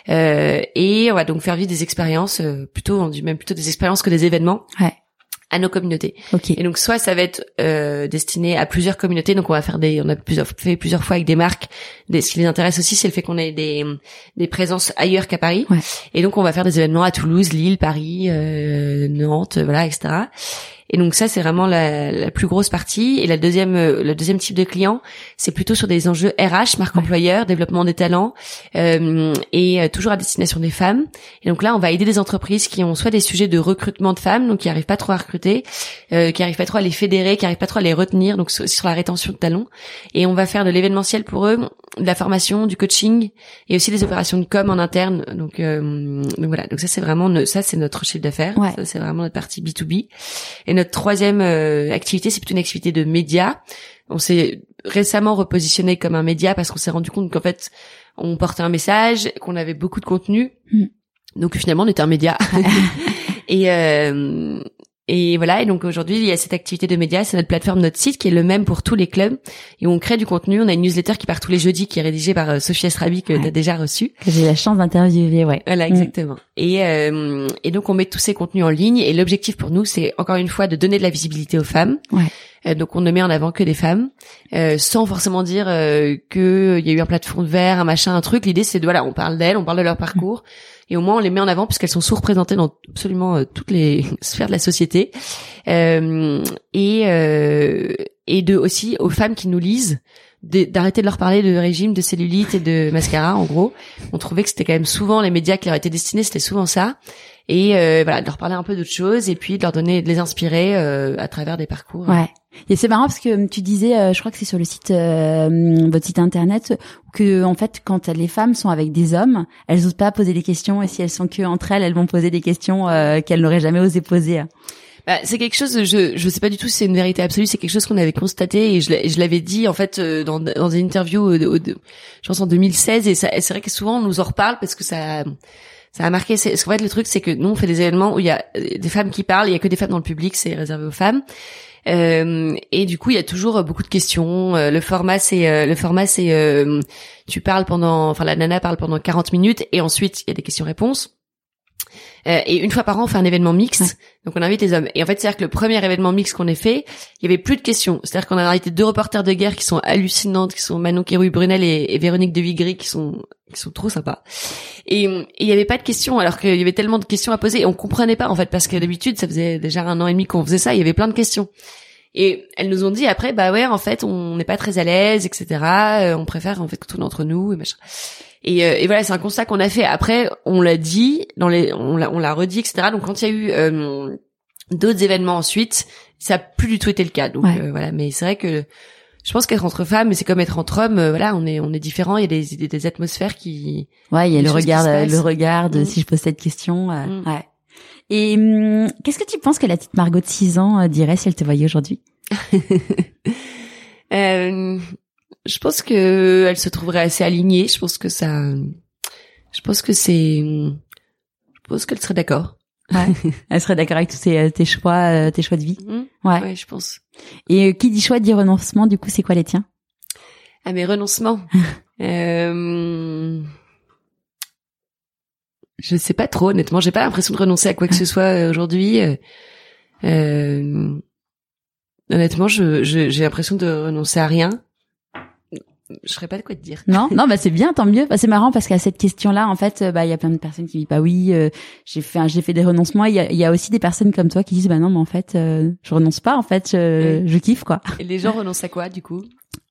Speaker 1: Euh, et on va donc faire vivre des expériences, euh, plutôt, on dit même plutôt des expériences que des événements.
Speaker 2: Ouais
Speaker 1: à nos communautés.
Speaker 2: Okay.
Speaker 1: Et donc soit ça va être euh, destiné à plusieurs communautés, donc on va faire des, on a plusieurs, fait plusieurs fois avec des marques. Des, ce qui les intéresse aussi, c'est le fait qu'on ait des, des présences ailleurs qu'à Paris.
Speaker 2: Ouais.
Speaker 1: Et donc on va faire des événements à Toulouse, Lille, Paris, euh, Nantes, voilà, etc. Et donc ça, c'est vraiment la, la, plus grosse partie. Et la deuxième, euh, le deuxième type de client, c'est plutôt sur des enjeux RH, marque employeur, développement des talents, euh, et euh, toujours à destination des femmes. Et donc là, on va aider des entreprises qui ont soit des sujets de recrutement de femmes, donc qui arrivent pas trop à recruter, euh, qui arrivent pas trop à les fédérer, qui arrivent pas trop à les retenir, donc sur, la rétention de talents. Et on va faire de l'événementiel pour eux, de la formation, du coaching, et aussi des opérations de com en interne. Donc, euh, donc voilà. Donc ça, c'est vraiment, ça, c'est notre chiffre d'affaires.
Speaker 2: Ouais.
Speaker 1: Ça, c'est vraiment notre partie B 2 B. Et notre troisième euh, activité, c'est plutôt une activité de média. On s'est récemment repositionné comme un média parce qu'on s'est rendu compte qu'en fait, on portait un message, qu'on avait beaucoup de contenu.
Speaker 2: Mm.
Speaker 1: Donc finalement, on était un média. et euh, et voilà, et donc aujourd'hui, il y a cette activité de médias, c'est notre plateforme, notre site qui est le même pour tous les clubs. Et on crée du contenu, on a une newsletter qui part tous les jeudis, qui est rédigée par euh, Sophie Estrabi, que tu as déjà reçue.
Speaker 2: Que j'ai la chance d'interviewer, ouais.
Speaker 1: Voilà, exactement. Et, euh, et donc on met tous ces contenus en ligne, et l'objectif pour nous, c'est encore une fois de donner de la visibilité aux femmes.
Speaker 2: Ouais.
Speaker 1: Euh, donc on ne met en avant que des femmes, euh, sans forcément dire euh, qu'il y a eu un plateforme de verre, un machin, un truc. L'idée c'est de voilà, on parle d'elles, on parle de leur parcours, et au moins on les met en avant puisqu'elles sont sous-représentées dans absolument toutes les sphères de la société. Euh, et euh, et de aussi aux femmes qui nous lisent d'arrêter de leur parler de régime, de cellulite et de mascara. En gros, on trouvait que c'était quand même souvent les médias qui leur étaient destinés, c'était souvent ça. Et euh, voilà, de leur parler un peu d'autres choses et puis de leur donner, de les inspirer à travers des parcours.
Speaker 2: Ouais. Et c'est marrant parce que tu disais, euh, je crois que c'est sur le site, euh, votre site internet, que en fait, quand les femmes sont avec des hommes, elles osent pas poser des questions et si elles sont que entre elles, elles vont poser des questions euh, qu'elles n'auraient jamais osé poser.
Speaker 1: Bah, c'est quelque chose, je je sais pas du tout si c'est une vérité absolue, c'est quelque chose qu'on avait constaté et je l'avais dit en fait dans dans une interview, je pense en 2016 et, et c'est vrai que souvent on nous en reparle parce que ça ça a marqué. C'est, qu'en fait, le truc, c'est que nous, on fait des événements où il y a des femmes qui parlent, il y a que des femmes dans le public, c'est réservé aux femmes. Euh, et du coup, il y a toujours beaucoup de questions. Euh, le format, c'est euh, le format, c'est euh, tu parles pendant, enfin la nana parle pendant 40 minutes et ensuite il y a des questions-réponses. Euh, et une fois par an, on fait un événement mixte. Donc on invite les hommes. Et en fait, c'est-à-dire que le premier événement mixte qu'on ait fait, il y avait plus de questions. C'est-à-dire qu'on a invité deux reporters de guerre qui sont hallucinantes, qui sont Manon Kérouille Brunel et, et, Véronique de Vigry, qui sont qui sont trop sympas. Et il y avait pas de questions, alors qu'il y avait tellement de questions à poser et on comprenait pas en fait parce que d'habitude, ça faisait déjà un an et demi qu'on faisait ça. Il y avait plein de questions. Et elles nous ont dit après, bah ouais, en fait, on n'est pas très à l'aise, etc. Euh, on préfère en fait que tout entre nous et machin. Et, euh, et voilà, c'est un constat qu'on a fait. Après, on l'a dit, dans les, on l'a, on l'a redit, etc. Donc quand il y a eu euh, d'autres événements ensuite, ça a plus du tout été le cas. Donc
Speaker 2: Ouais.
Speaker 1: euh, voilà, mais c'est vrai que je pense qu'être entre femmes, c'est comme être entre hommes. euh, voilà, on est, on est différents. Il y a des, des, des atmosphères qui.
Speaker 2: Ouais, il y a le regard, euh, le regard de
Speaker 1: Mm.
Speaker 2: si je pose cette question. euh,
Speaker 1: Mm.
Speaker 2: Ouais. Et hum, qu'est-ce que tu penses que la petite Margot de 6 ans dirait si elle te voyait aujourd'hui?
Speaker 1: Euh, je pense que elle se trouverait assez alignée. Je pense que ça. Je pense que c'est. Je pense qu'elle serait d'accord.
Speaker 2: Ouais. elle serait d'accord avec tous tes, euh, tes choix, euh, tes choix de vie.
Speaker 1: Mhm.
Speaker 2: Ouais.
Speaker 1: Ouais, je pense.
Speaker 2: Et euh, qui dit choix dit renoncement. Du coup, c'est quoi les tiens?
Speaker 1: Ah mes renoncements. euh... je sais pas trop honnêtement. J'ai pas l'impression de renoncer à quoi que ce soit euh, aujourd'hui. Euh, euh, honnêtement, je j'ai l'impression de renoncer à rien je saurais pas de quoi te dire.
Speaker 2: Non, non, bah c'est bien, tant mieux. Bah, c'est marrant parce qu'à cette question-là, en fait, bah il y a plein de personnes qui disent bah oui, euh, j'ai fait, j'ai fait des renoncements. Il y a, y a, aussi des personnes comme toi qui disent bah non, mais en fait, euh, je renonce pas. En fait, je, je kiffe quoi.
Speaker 1: Et les gens renoncent à quoi du coup?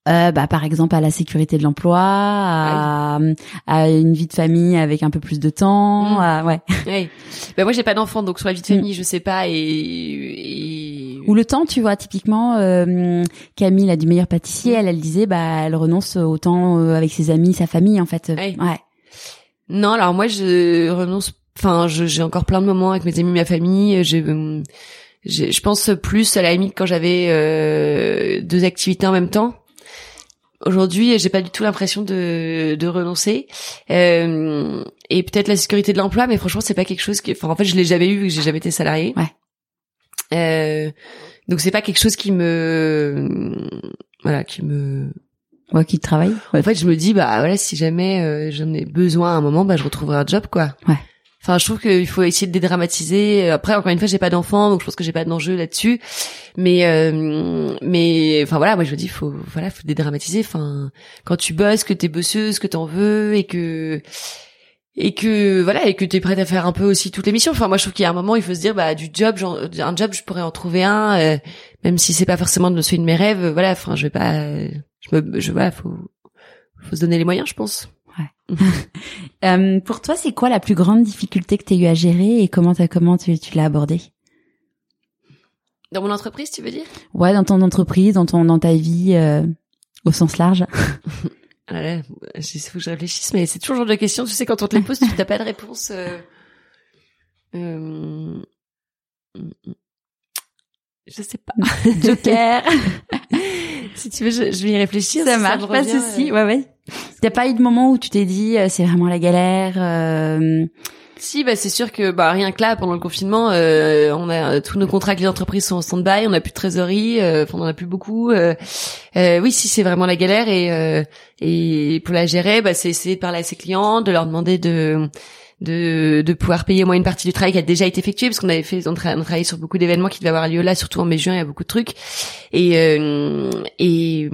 Speaker 2: Euh, bah, par exemple à la sécurité de l'emploi, à, à, une vie de famille avec un peu plus de temps, mmh. à, ouais.
Speaker 1: ouais. Bah, moi j'ai pas d'enfant donc sur la vie de famille mmh. je sais pas et, et...
Speaker 2: ou le temps tu vois typiquement euh, Camille a du meilleur pâtissier elle elle disait bah elle renonce au temps euh, avec ses amis sa famille en fait
Speaker 1: ouais. Non alors moi je renonce enfin j'ai encore plein de moments avec mes amis ma famille j'ai je pense plus à la limite quand j'avais euh, deux activités en même temps Aujourd'hui, j'ai pas du tout l'impression de, de renoncer. Euh, et peut-être la sécurité de l'emploi, mais franchement, c'est pas quelque chose qui. Enfin, en fait, je l'ai jamais eu vu que j'ai jamais été salarié.
Speaker 2: Ouais.
Speaker 1: Euh, donc c'est pas quelque chose qui me, voilà, qui me.
Speaker 2: Ouais, qui travaille.
Speaker 1: En fait, je me dis, bah voilà, si jamais euh, j'en ai besoin à un moment, bah je retrouverai un job, quoi.
Speaker 2: Ouais.
Speaker 1: Enfin, je trouve qu'il faut essayer de dédramatiser. Après, encore une fois, j'ai pas d'enfant, donc je pense que j'ai pas d'enjeu là-dessus. Mais, euh, mais, enfin voilà, moi je me dis, faut, voilà, faut dédramatiser. Enfin, quand tu bosses, que t'es bosseuse, que t'en veux, et que et que voilà et que t'es prête à faire un peu aussi toutes les missions enfin moi je trouve qu'il y a un moment il faut se dire bah du job genre, un job je pourrais en trouver un euh, même si c'est pas forcément de celui de mes rêves voilà enfin je vais pas je me je voilà faut faut se donner les moyens je pense
Speaker 2: euh, pour toi, c'est quoi la plus grande difficulté que tu as eu à gérer et comment, as, comment tu, tu l'as abordée?
Speaker 1: Dans mon entreprise, tu veux dire?
Speaker 2: Ouais, dans ton entreprise, dans, ton, dans ta vie euh, au sens large.
Speaker 1: ah là, il faut que je réfléchisse, mais c'est toujours le genre de question, tu sais, quand on te les pose, tu n'as pas de réponse. Euh... Euh... Je sais pas.
Speaker 2: Joker.
Speaker 1: si tu veux, je, je vais y réfléchir.
Speaker 2: Ça marche, pas de souci. Euh. Ouais, ouais. T'as pas eu de moment où tu t'es dit euh, c'est vraiment la galère euh...
Speaker 1: Si, bah c'est sûr que bah rien que là pendant le confinement, euh, on a tous nos contrats avec les entreprises sont en stand-by, on a plus de trésorerie, euh, enfin on en a plus beaucoup. Euh, oui, si c'est vraiment la galère et et pour la gérer, bah c'est essayer de parler à ses clients, de leur demander de de, de pouvoir payer au moins une partie du travail qui a déjà été effectué parce qu'on avait fait on, travaillait sur beaucoup d'événements qui devaient avoir lieu là surtout en mai juin il y a beaucoup de trucs. Et et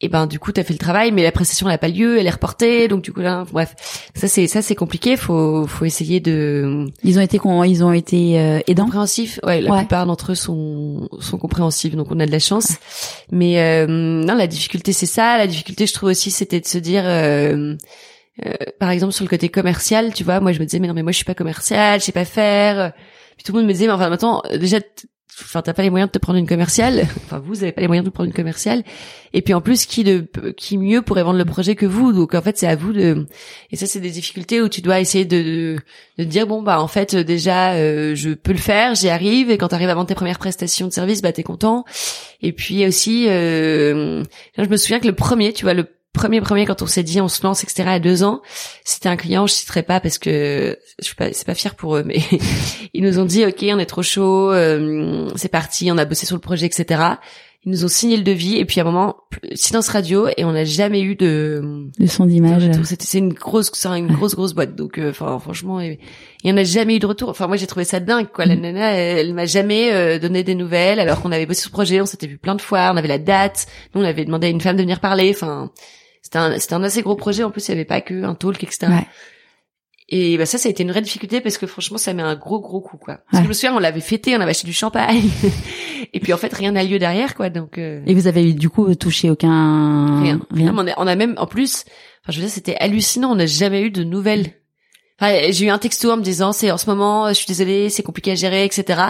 Speaker 1: et ben du coup t'as fait le travail mais la prestation n'a pas lieu elle est reportée donc du coup là bref. Ça c'est ça c'est compliqué. Faut faut essayer de
Speaker 2: ils ont été ils ont été euh, aidants?
Speaker 1: Compréhensifs. Ouais la plupart d'entre eux sont sont compréhensifs donc on a de la chance. Mais euh, non la difficulté c'est ça. La difficulté je trouve aussi c'était de se dire euh, euh, par exemple sur le côté commercial tu vois moi je me disais mais non mais moi je suis pas commercial je sais pas faire. Puis tout le monde me disait mais enfin maintenant déjà enfin t'as pas les moyens de te prendre une commerciale. Enfin vous avez pas les moyens de prendre une commerciale. Et puis en plus qui de qui mieux pourrait vendre le projet que vous? Donc en fait c'est à vous de et ça c'est des difficultés où tu dois essayer de de, dire bon bah en fait déjà euh, je peux le faire j'y arrive et quand t'arrives à vendre tes premières prestations de service bah t'es content. Et puis aussi euh, je me souviens que le premier tu vois le premier premier quand on s'est dit on se lance etc à deux ans c'était un client je citerai pas parce que je suis pas c'est pas fier pour eux mais ils nous ont dit ok on est trop chaud euh, c'est parti on a bossé sur le projet etc ils nous ont signé le devis et puis à un moment silence radio et on n'a jamais eu de
Speaker 2: de son d'image
Speaker 1: c'était c'est une grosse c'est une grosse grosse boîte. Donc euh, enfin franchement il y en a jamais eu de retour. Enfin moi j'ai trouvé ça dingue quoi. La mm. nana elle, m'a jamais euh, donné des nouvelles alors qu'on avait bossé sur le projet on s'était vu plein de fois on avait la date. Nous on avait demandé à une femme de venir parler. Enfin c'était un, c'était un assez gros projet. En plus, il y avait pas que un talk, etc. Et bah ça, ça a été une vraie difficulté parce que franchement, ça met un gros gros coup, quoi. Parce que je me souviens, on l'avait fêté, on avait acheté du champagne, et puis en fait, rien n'a lieu derrière, quoi. Donc. Euh,
Speaker 2: et vous avez du coup touché aucun
Speaker 1: rien. rien. on, a, on a même, en plus, enfin, je veux dire, c'était hallucinant. On n'a jamais eu de nouvelles. Enfin, j'ai eu un texto en me disant, c'est en ce moment, je suis désolée, c'est compliqué à gérer, etc.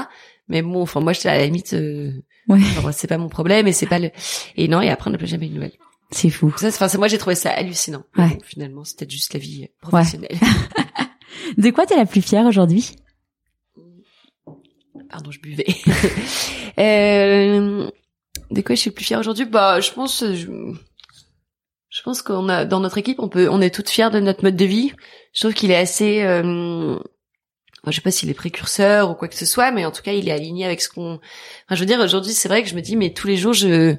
Speaker 1: Mais bon, enfin, moi, j'étais à la limite. Euh, ouais. c'est pas mon problème, et c'est pas le. Et non, et après, on n'a plus jamais eu de nouvelles.
Speaker 2: C'est fou.
Speaker 1: Ça, enfin, moi, j'ai trouvé ça hallucinant. Ouais. finalement, c'était juste la vie professionnelle.
Speaker 2: de quoi t'es la plus fière aujourd'hui?
Speaker 1: Pardon, je buvais. euh, de quoi je suis le plus fière aujourd'hui? Bah, je pense, je, je pense qu'on a dans notre équipe, on peut, on est toutes fières de notre mode de vie. Je trouve qu'il est assez. Euh, je sais pas s'il est précurseur ou quoi que ce soit, mais en tout cas, il est aligné avec ce qu'on. Enfin, je veux dire, aujourd'hui, c'est vrai que je me dis, mais tous les jours, je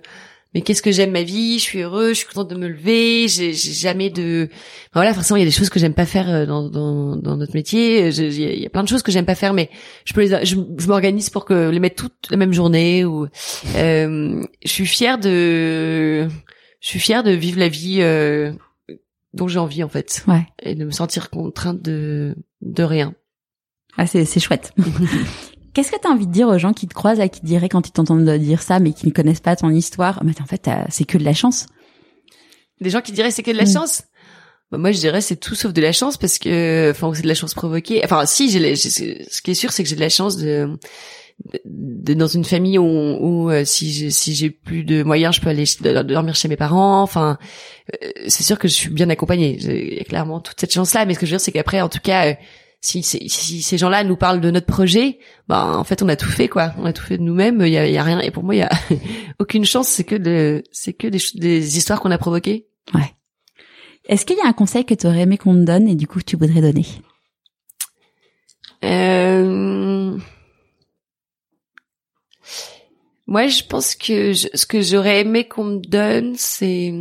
Speaker 1: mais qu'est-ce que j'aime ma vie, je suis heureux, je suis contente de me lever, j'ai jamais de Enfin, voilà, forcément il y a des choses que j'aime pas faire euh, dans dans, dans notre métier, Je- il y, a- il y a plein de choses que j'aime pas faire mais je peux les je, je m'organise pour que les mettre toutes la même journée ou euh, je suis fière de je suis fière de vivre la vie euh, dont j'ai envie en fait
Speaker 2: Ouais.
Speaker 1: et de me sentir contrainte de de rien.
Speaker 2: Ah, c'est, c'est chouette. Qu'est-ce que tu as envie de dire aux gens qui te croisent, à qui te diraient quand ils t'entendent dire ça, mais qui ne connaissent pas ton histoire? Mais en fait, c'est que de la chance.
Speaker 1: Des gens qui diraient c'est que de la
Speaker 2: Mm.
Speaker 1: chance? Bah, moi, je dirais c'est tout sauf de la chance parce que, enfin, c'est de la chance provoquée. Enfin, si, j'ai, ce qui est sûr, c'est que j'ai de la chance de, de, de- dans une famille où, où euh, si j'ai, si j'ai plus de moyens, je peux aller dormir chez mes parents. Enfin, euh, c'est sûr que je suis bien accompagnée. J'ai clairement toute cette chance-là. Mais ce que je veux dire, c'est qu'après, en tout cas, euh, si, ces gens-là nous parlent de notre projet, bah, en fait, on a tout fait, quoi. On a tout fait de nous-mêmes. Il y a, il y a rien. Et pour moi, il y a aucune chance. C'est que de, c'est que des, histoires qu'on a provoquées.
Speaker 2: Est-ce qu'il y a un conseil que tu aurais aimé qu'on te donne et du coup que tu voudrais donner?
Speaker 1: Euh... Moi, je pense que je- ce que j'aurais aimé qu'on me donne, c'est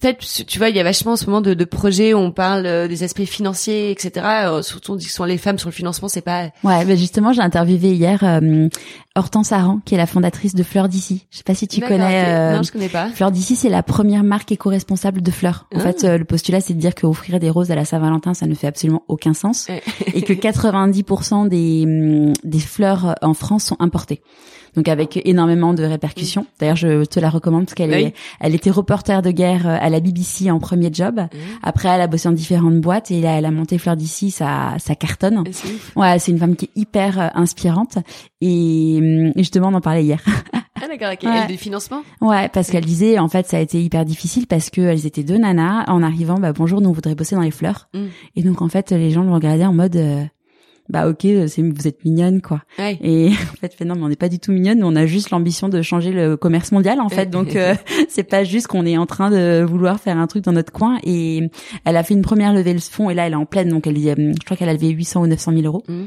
Speaker 1: peut-être, tu vois, il y a vachement en ce moment de, de projets où on parle euh, des aspects financiers, etc. Euh, surtout, on dit que ce sont les femmes sur le financement, c'est pas.
Speaker 2: Ouais, bah justement, j'ai interviewé hier euh, Hortense Aran, qui est la fondatrice de Fleurs d'ici. Je sais pas si tu connais. euh,
Speaker 1: Non, je connais pas.
Speaker 2: Fleurs d'ici, c'est la première marque éco-responsable de fleurs. En
Speaker 1: Ah.
Speaker 2: fait, euh, le postulat, c'est de dire qu'offrir des roses à la Saint-Valentin, ça ne fait absolument aucun sens. Et que 90% des, hum, des fleurs en France sont importées. Donc avec énormément de répercussions. D'ailleurs, je te la recommande parce qu'elle
Speaker 1: Oui.
Speaker 2: est, elle était reporter de guerre euh, à la BBC en premier job.
Speaker 1: Mmh.
Speaker 2: Après, elle a bossé dans différentes boîtes et là, elle a monté Fleurs d'ici, ça, ça cartonne. Ouais, c'est une femme qui est hyper euh, inspirante et, et justement, on en parlait hier.
Speaker 1: Ah d'accord, ok.
Speaker 2: Ouais.
Speaker 1: Et des financements?
Speaker 2: Ouais, parce qu'elle disait en fait ça a été hyper difficile parce que elles étaient deux nanas en arrivant bah bonjour nous on voudrait bosser dans les fleurs
Speaker 1: Mm.
Speaker 2: et donc en fait les gens le regardaient en mode euh, bah ok c'est vous êtes mignonne quoi
Speaker 1: Ouais.
Speaker 2: et en fait fait non mais on n'est pas du tout mignonne on a juste l'ambition de changer le commerce mondial en fait donc euh, c'est pas juste qu'on est en train de vouloir faire un truc dans notre coin et elle a fait une première levée de fonds et là elle est en pleine donc elle je crois qu'elle a levé 800 ou 900 000 euros
Speaker 1: Mm.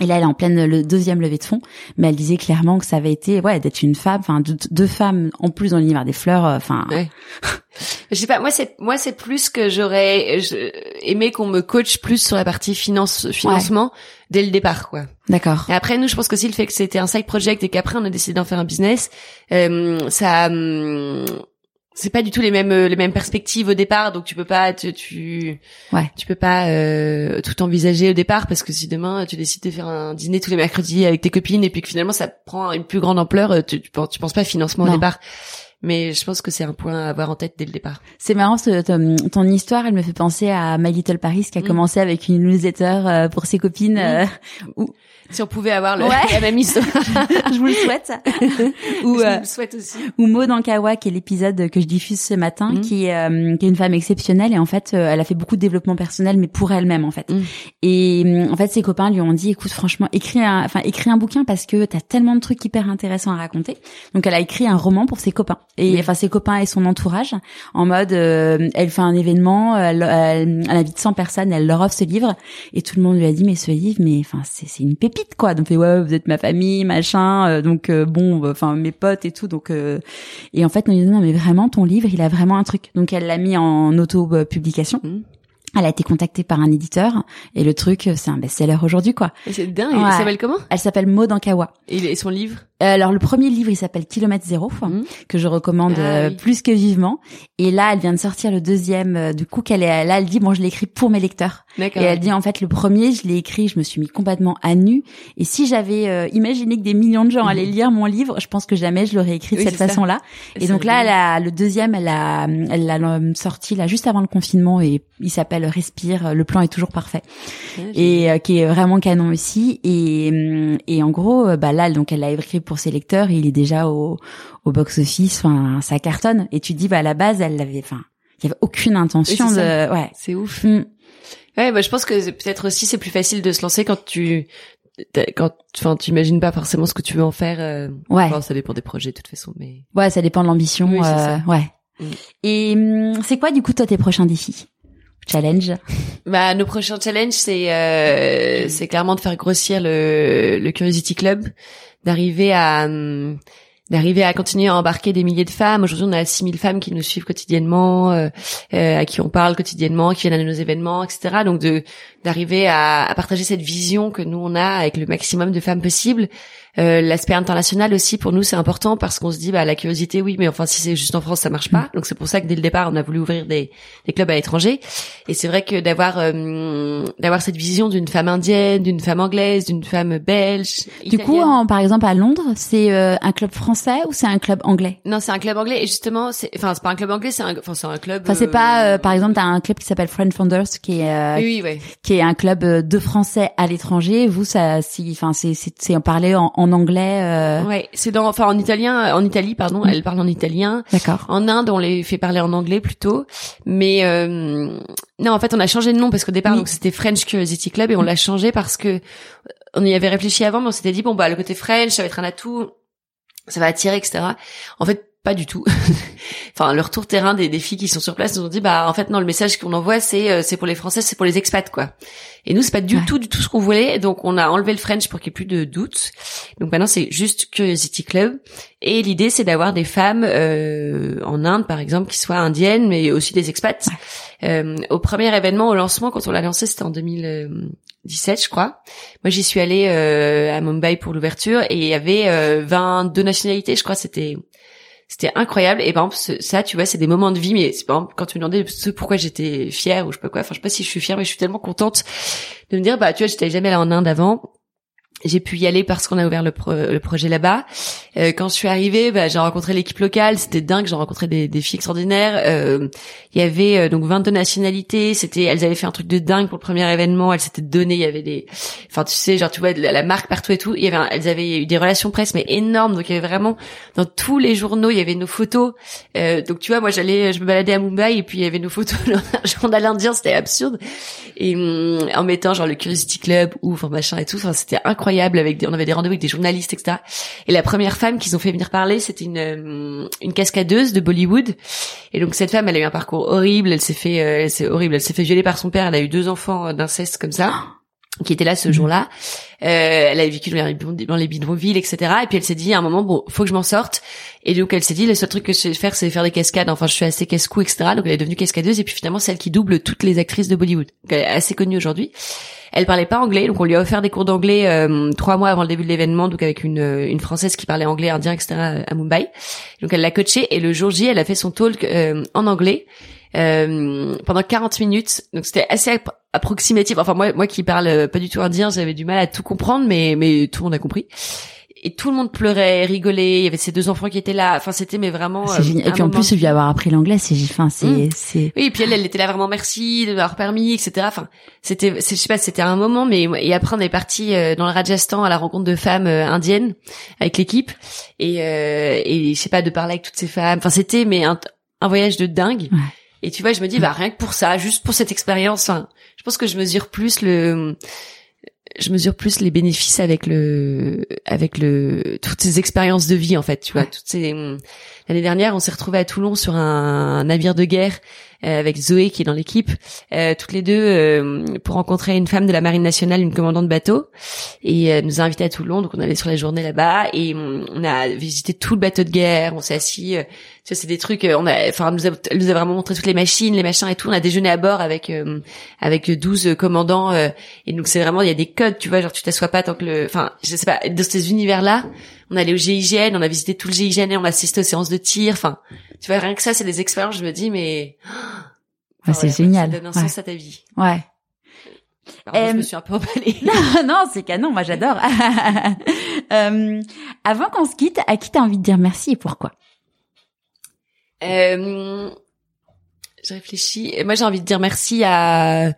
Speaker 2: Et là, elle est en pleine le deuxième levée de fonds, mais elle disait clairement que ça avait été, ouais, d'être une femme, enfin deux, deux femmes en plus dans l'univers des fleurs, euh, enfin,
Speaker 1: Ouais. Je sais pas, moi c'est moi c'est plus que j'aurais aimé qu'on me coach plus sur la partie finance financement dès le départ quoi.
Speaker 2: d'accord.
Speaker 1: Et après nous je pense qu'aussi le fait que c'était un side project et qu'après on a décidé d'en faire un business, euh, ça hum, c'est pas du tout les mêmes les mêmes perspectives au départ donc tu peux pas tu tu,
Speaker 2: Ouais.
Speaker 1: tu peux pas euh, tout envisager au départ parce que si demain tu décides de faire un dîner tous les mercredis avec tes copines et puis que finalement ça prend une plus grande ampleur euh, tu tu penses, tu penses pas financement
Speaker 2: Non.
Speaker 1: au départ mais je pense que c'est un point à avoir en tête dès le départ.
Speaker 2: C'est marrant, ce- ton, ton histoire, elle me fait penser à My Little Paris qui a
Speaker 1: Mm.
Speaker 2: commencé avec une newsletter euh, pour ses copines.
Speaker 1: Mm.
Speaker 2: euh,
Speaker 1: Si on pouvait avoir le,
Speaker 2: Ouais.
Speaker 1: la même histoire.
Speaker 2: je vous le souhaite. ou
Speaker 1: je
Speaker 2: euh,
Speaker 1: le souhaite aussi.
Speaker 2: ou Maud Ankawa, qui est l'épisode que je diffuse ce matin,
Speaker 1: Mm.
Speaker 2: qui est euh, qui est une femme exceptionnelle et en fait, euh, elle a fait beaucoup de développement personnel, mais pour elle-même en fait.
Speaker 1: Mm.
Speaker 2: Et en fait, ses copains lui ont dit, écoute, franchement, écris un, enfin, écris un bouquin parce que t'as tellement de trucs hyper intéressants à raconter. Donc, elle a écrit un roman pour ses copains et
Speaker 1: Oui.
Speaker 2: enfin ses copains et son entourage, en mode, euh, elle fait un événement, elle, elle, elle invite 100 personnes, elle leur offre ce livre et tout le monde lui a dit, mais ce livre, mais enfin, c'est c'est une pépite quoi. Donc, fait, ouais, vous êtes ma famille, machin. euh, donc euh, bon, bah, enfin mes potes et tout. Donc euh, et en fait, on lui a dit, non mais vraiment, ton livre, il a vraiment un truc. Donc, elle l'a mis en auto-publication.
Speaker 1: Mm.
Speaker 2: Elle a été contactée par un éditeur et le truc, c'est un best-seller aujourd'hui, quoi.
Speaker 1: C'est dingue.
Speaker 2: Ouais.
Speaker 1: Il s'appelle comment?
Speaker 2: Elle s'appelle Maud Ankawa.
Speaker 1: et, son livre?
Speaker 2: Alors le premier livre, il s'appelle Kilomètre Zéro,
Speaker 1: Mhm.
Speaker 2: que je recommande
Speaker 1: Ah,
Speaker 2: euh,
Speaker 1: oui.
Speaker 2: plus que vivement. Et là, elle vient de sortir le deuxième. euh, du coup, qu'elle est là, elle dit bon, je l'ai écrit pour mes lecteurs. Et elle dit en fait le premier, je l'ai écrit, je me suis mis complètement à nu. Et si j'avais euh, imaginé que des millions de gens allaient lire mon livre, je pense que jamais je l'aurais écrit de.
Speaker 1: Oui,
Speaker 2: cette façon-là. Et donc là, elle a, le deuxième, elle a, elle l'a euh, sorti là juste avant le confinement et il s'appelle Respire. Le plan est toujours parfait et euh, qui est vraiment canon aussi. Et, hum, et en gros, bah là, donc elle l'a écrit pour ses lecteurs il est déjà au, au box office. Enfin, ça cartonne. Et tu te dis, bah à la base, elle l'avait, enfin, il y avait aucune intention
Speaker 1: Oui,
Speaker 2: de, ouais.
Speaker 1: c'est ouf.
Speaker 2: Hum.
Speaker 1: Ouais, bah, je pense que peut-être aussi c'est plus facile de se lancer quand tu quand enfin tu imagines pas forcément ce que tu veux en faire. euh,
Speaker 2: Ouais.
Speaker 1: enfin, ça dépend des projets de toute façon, mais
Speaker 2: Ouais, ça dépend de l'ambition.
Speaker 1: Oui,
Speaker 2: euh, ouais.
Speaker 1: Mm.
Speaker 2: Et hum, c'est quoi du coup toi tes prochains défis? Challenge
Speaker 1: Bah, nos prochains challenges, c'est euh, c'est clairement de faire grossir le, le Curiosity Club, d'arriver à hum, d'arriver à continuer à embarquer des milliers de femmes. Aujourd'hui, on a 6000 femmes qui nous suivent quotidiennement, euh, euh, à qui on parle quotidiennement, qui viennent à nos événements, etc. Donc, de d'arriver à, à partager cette vision que nous on a avec le maximum de femmes possible. Euh, L'aspect international aussi pour nous c'est important parce qu'on se dit bah la curiosité oui mais enfin si c'est juste en France ça marche pas. Donc c'est pour ça que dès le départ on a voulu ouvrir des, des clubs à l'étranger. Et c'est vrai que d'avoir euh, d'avoir cette vision d'une femme indienne d'une femme anglaise d'une femme belge
Speaker 2: Du coup, en- par exemple à Londres, c'est euh, un club français ou c'est un club anglais?
Speaker 1: Non c'est un club anglais. Et justement c'est enfin c'est pas un club anglais c'est un enfin c'est un club
Speaker 2: Enfin, c'est
Speaker 1: euh,
Speaker 2: pas, euh, par exemple, t'as un club qui s'appelle Friend Founders, qui est euh,
Speaker 1: oui oui ouais.
Speaker 2: qui est un club euh, de français à l'étranger. Vous, ça, si, enfin, c'est c'est c'est en parler en, en anglais. euh,
Speaker 1: ouais c'est dans enfin en italien en Italie pardon elle parle en italien
Speaker 2: D'accord.
Speaker 1: En Inde, on les fait parler en anglais plutôt, mais euh, non, en fait, on a changé de nom parce qu'au départ,
Speaker 2: Oui.
Speaker 1: donc c'était French Curiosity Club et on l'a changé parce que on y avait réfléchi avant, mais on s'était dit bon bah le côté French, ça va être un atout, ça va attirer, etc. En fait, pas du tout. enfin, le retour terrain des, des filles qui sont sur place nous ont dit bah en fait non, le message qu'on envoie c'est euh, c'est pour les Français, c'est pour les expats quoi. Et nous c'est pas du
Speaker 2: Ouais.
Speaker 1: tout du tout ce qu'on voulait, donc on a enlevé le French pour qu'il y ait plus de doutes. Donc maintenant c'est juste Curiosity Club. Et l'idée, c'est d'avoir des femmes euh, en Inde, par exemple, qui soient indiennes, mais aussi des expats. Euh, au premier événement, au lancement, quand on l'a lancé, c'était en 2017, je crois. Moi, j'y suis allée euh, à Mumbai pour l'ouverture et il y avait euh, 22 nationalités, je crois. C'était c'était incroyable. Et par exemple, ça, tu vois, c'est des moments de vie. Mais c'est par exemple, quand tu me demandais ce pourquoi j'étais fière ou je sais pas quoi. Enfin, je sais pas si je suis fière, mais je suis tellement contente de me dire, bah, tu vois, j'étais jamais allée en Inde avant. J'ai pu y aller parce qu'on a ouvert le, pro- le projet là-bas. Euh, quand je suis arrivée, bah, j'ai rencontré l'équipe locale. C'était dingue. J'ai rencontré des, des filles extraordinaires. Euh, Il y avait euh, donc 22 nationalités. C'était, elles avaient fait un truc de dingue pour le premier événement. Elles s'étaient données. Il y avait des, enfin tu sais, genre tu vois la marque partout et tout. Il y avait, un- elles avaient eu des relations presse mais énormes. Donc il y avait vraiment dans tous les journaux, il y avait nos photos. Euh, donc tu vois, moi j'allais, je me baladais à Mumbai et puis il y avait nos photos dans un journal indien. C'était absurde. Et hum, en mettant genre le Curiosity Club ou enfin machin et tout. Enfin c'était incroyable. Avec des, on avait des rendez-vous avec des journalistes etc. Et la première femme qu'ils ont fait venir parler, c'était une hum, une cascadeuse de Bollywood. Et donc cette femme, elle a eu un parcours horrible. Elle s'est fait, euh, elle s'est horrible. Elle s'est fait violer par son père. Elle a eu deux enfants euh, d'inceste comme ça, qui étaient là ce jour-là. Euh, elle a vécu dans les, bidonvilles, etc. Et puis elle s'est dit à un moment, bon, faut que je m'en sorte. Et donc elle s'est dit, le seul truc que je sais faire, c'est faire des cascades. Enfin, je suis assez casse-cou, etc. Donc elle est devenue cascadeuse. Et puis finalement, c'est elle qui double toutes les actrices de Bollywood. Donc, elle est assez connue aujourd'hui. Elle parlait pas anglais, donc on lui a offert des cours d'anglais euh, trois mois avant le début de l'événement, donc avec une, euh, une française qui parlait anglais, indien, etc. à Mumbai. Donc elle l'a coachée et le jour J, elle a fait son talk euh, en anglais euh, pendant 40 minutes. Donc c'était assez appro- approximatif. Enfin moi, moi qui parle euh, pas du tout indien, j'avais du mal à tout comprendre, mais mais tout le monde a compris. Et tout le monde pleurait, rigolait. Il y avait ces deux enfants qui étaient là. Enfin c'était mais vraiment.
Speaker 2: C'est
Speaker 1: euh,
Speaker 2: génial. Et
Speaker 1: un
Speaker 2: puis en plus, lui avoir appris l'anglais, c'est, enfin, c'est,
Speaker 1: Mm.
Speaker 2: c'est.
Speaker 1: oui, et puis elle, elle était là vraiment merci de m'avoir permis, etc. Enfin, c'était, je sais pas, c'était un moment, mais et après on est parti euh, dans le Rajasthan à la rencontre de femmes euh, indiennes avec l'équipe et euh, et je sais pas de parler avec toutes ces femmes. Enfin, c'était mais un, un voyage de dingue.
Speaker 2: Ouais.
Speaker 1: Et tu vois, je me dis bah rien que pour ça, juste pour cette expérience, je pense que je mesure plus le je mesure plus les bénéfices avec le avec le toutes ces expériences de vie en fait tu vois
Speaker 2: Ouais.
Speaker 1: toutes ces l'année dernière on s'est retrouvés à Toulon sur un, navire de guerre euh, avec Zoé qui est dans l'équipe euh, toutes les deux euh, pour rencontrer une femme de la marine nationale une commandante de bateau. Et euh, elle nous a invités à Toulon donc on allait sur la journée là-bas et on, a visité tout le bateau de guerre on s'est assis euh, tu vois c'est des trucs euh, on a enfin nous a, nous a vraiment montré toutes les machines les machins et tout. On a déjeuné à bord avec euh, avec 12 commandants euh, et donc c'est vraiment il y a des codes tu vois genre tu t'assois pas tant que le enfin je sais pas dans ces univers là on allait au GIGN on a visité tout le GIGN et on a assisté aux séances de tir enfin tu vois rien que ça c'est des expériences je me dis mais
Speaker 2: Ouais, c'est génial.
Speaker 1: ça donne un
Speaker 2: Ouais.
Speaker 1: sens à ta vie
Speaker 2: Ouais.
Speaker 1: Pardon, je
Speaker 2: Euh,
Speaker 1: me suis un peu emballée
Speaker 2: non, non, c'est canon. Moi, j'adore. Euh, avant qu'on se quitte, à qui t'as envie de dire merci et pourquoi?
Speaker 1: Euh, je réfléchis. Et Moi, j'ai envie de dire merci à,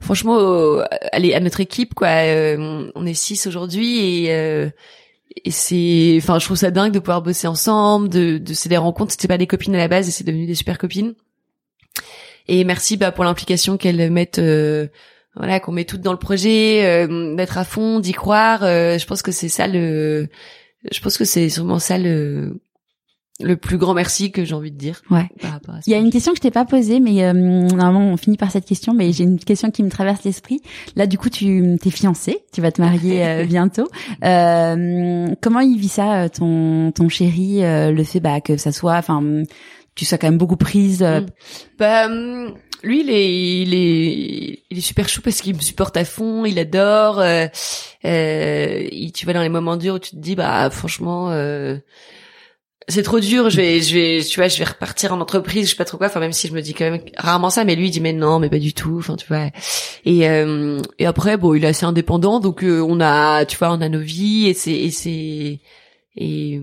Speaker 1: franchement, allez, à notre équipe, quoi. Euh, on est six aujourd'hui et, euh, et c'est, enfin, je trouve ça dingue de pouvoir bosser ensemble, de, de c'est des rencontres. C'était pas des copines à la base et c'est devenu des super copines. Et merci bah, pour l'implication qu'elles mettent. euh, voilà, qu'on met toutes dans le projet, euh, d'être à fond, d'y croire. euh, je pense que c'est ça le. Je pense que c'est sûrement ça le le plus grand merci que j'ai envie de dire.
Speaker 2: Ouais. Il y a une question que je t'ai pas posée, mais euh, normalement on finit par cette question, mais j'ai une question qui me traverse l'esprit. Là, du coup, tu t'es fiancée, tu vas te marier euh, bientôt. Euh, comment il vit ça, ton ton chéri, le fait bah que ça soit, enfin, tu sois quand même beaucoup prise. Mm.
Speaker 1: Bah lui, il est, il est, il est super chou parce qu'il me supporte à fond, il adore. Euh, euh, tu vas dans les moments durs où tu te dis, bah franchement, euh, c'est trop dur. Je vais, je vais, tu vois, je vais repartir en entreprise, je sais pas trop quoi. Enfin, même si je me dis quand même rarement ça, mais lui il dit mais non, mais pas du tout. Enfin, tu vois. Et euh, et après, bon, il est assez indépendant, donc euh, on a, tu vois, on a nos vies et c'est, et c'est et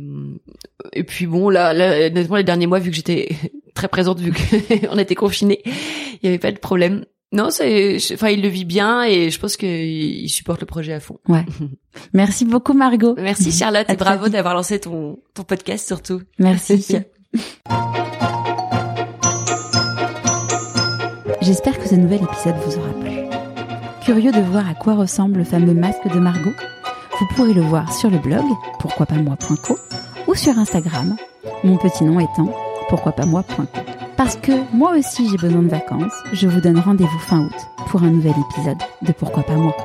Speaker 1: et puis bon là, là honnêtement les derniers mois vu que j'étais très présente vu qu'on était confinés, il y avait pas de problème. Non, c'est, enfin, il le vit bien et je pense qu'il supporte le projet à fond.
Speaker 2: Ouais. Merci beaucoup, Margot.
Speaker 1: Merci, Charlotte, et bravo d'avoir lancé ton, ton podcast surtout.
Speaker 2: Merci. J'espère que ce nouvel épisode vous aura plu. Curieux de voir à quoi ressemble le fameux masque de Margot? Vous pourrez le voir sur le blog pourquoi pas moi.co ou sur Instagram, mon petit nom étant pourquoi pas moi.co. Parce que moi aussi j'ai besoin de vacances, je vous donne rendez-vous fin août pour un nouvel épisode de Pourquoi pas moi.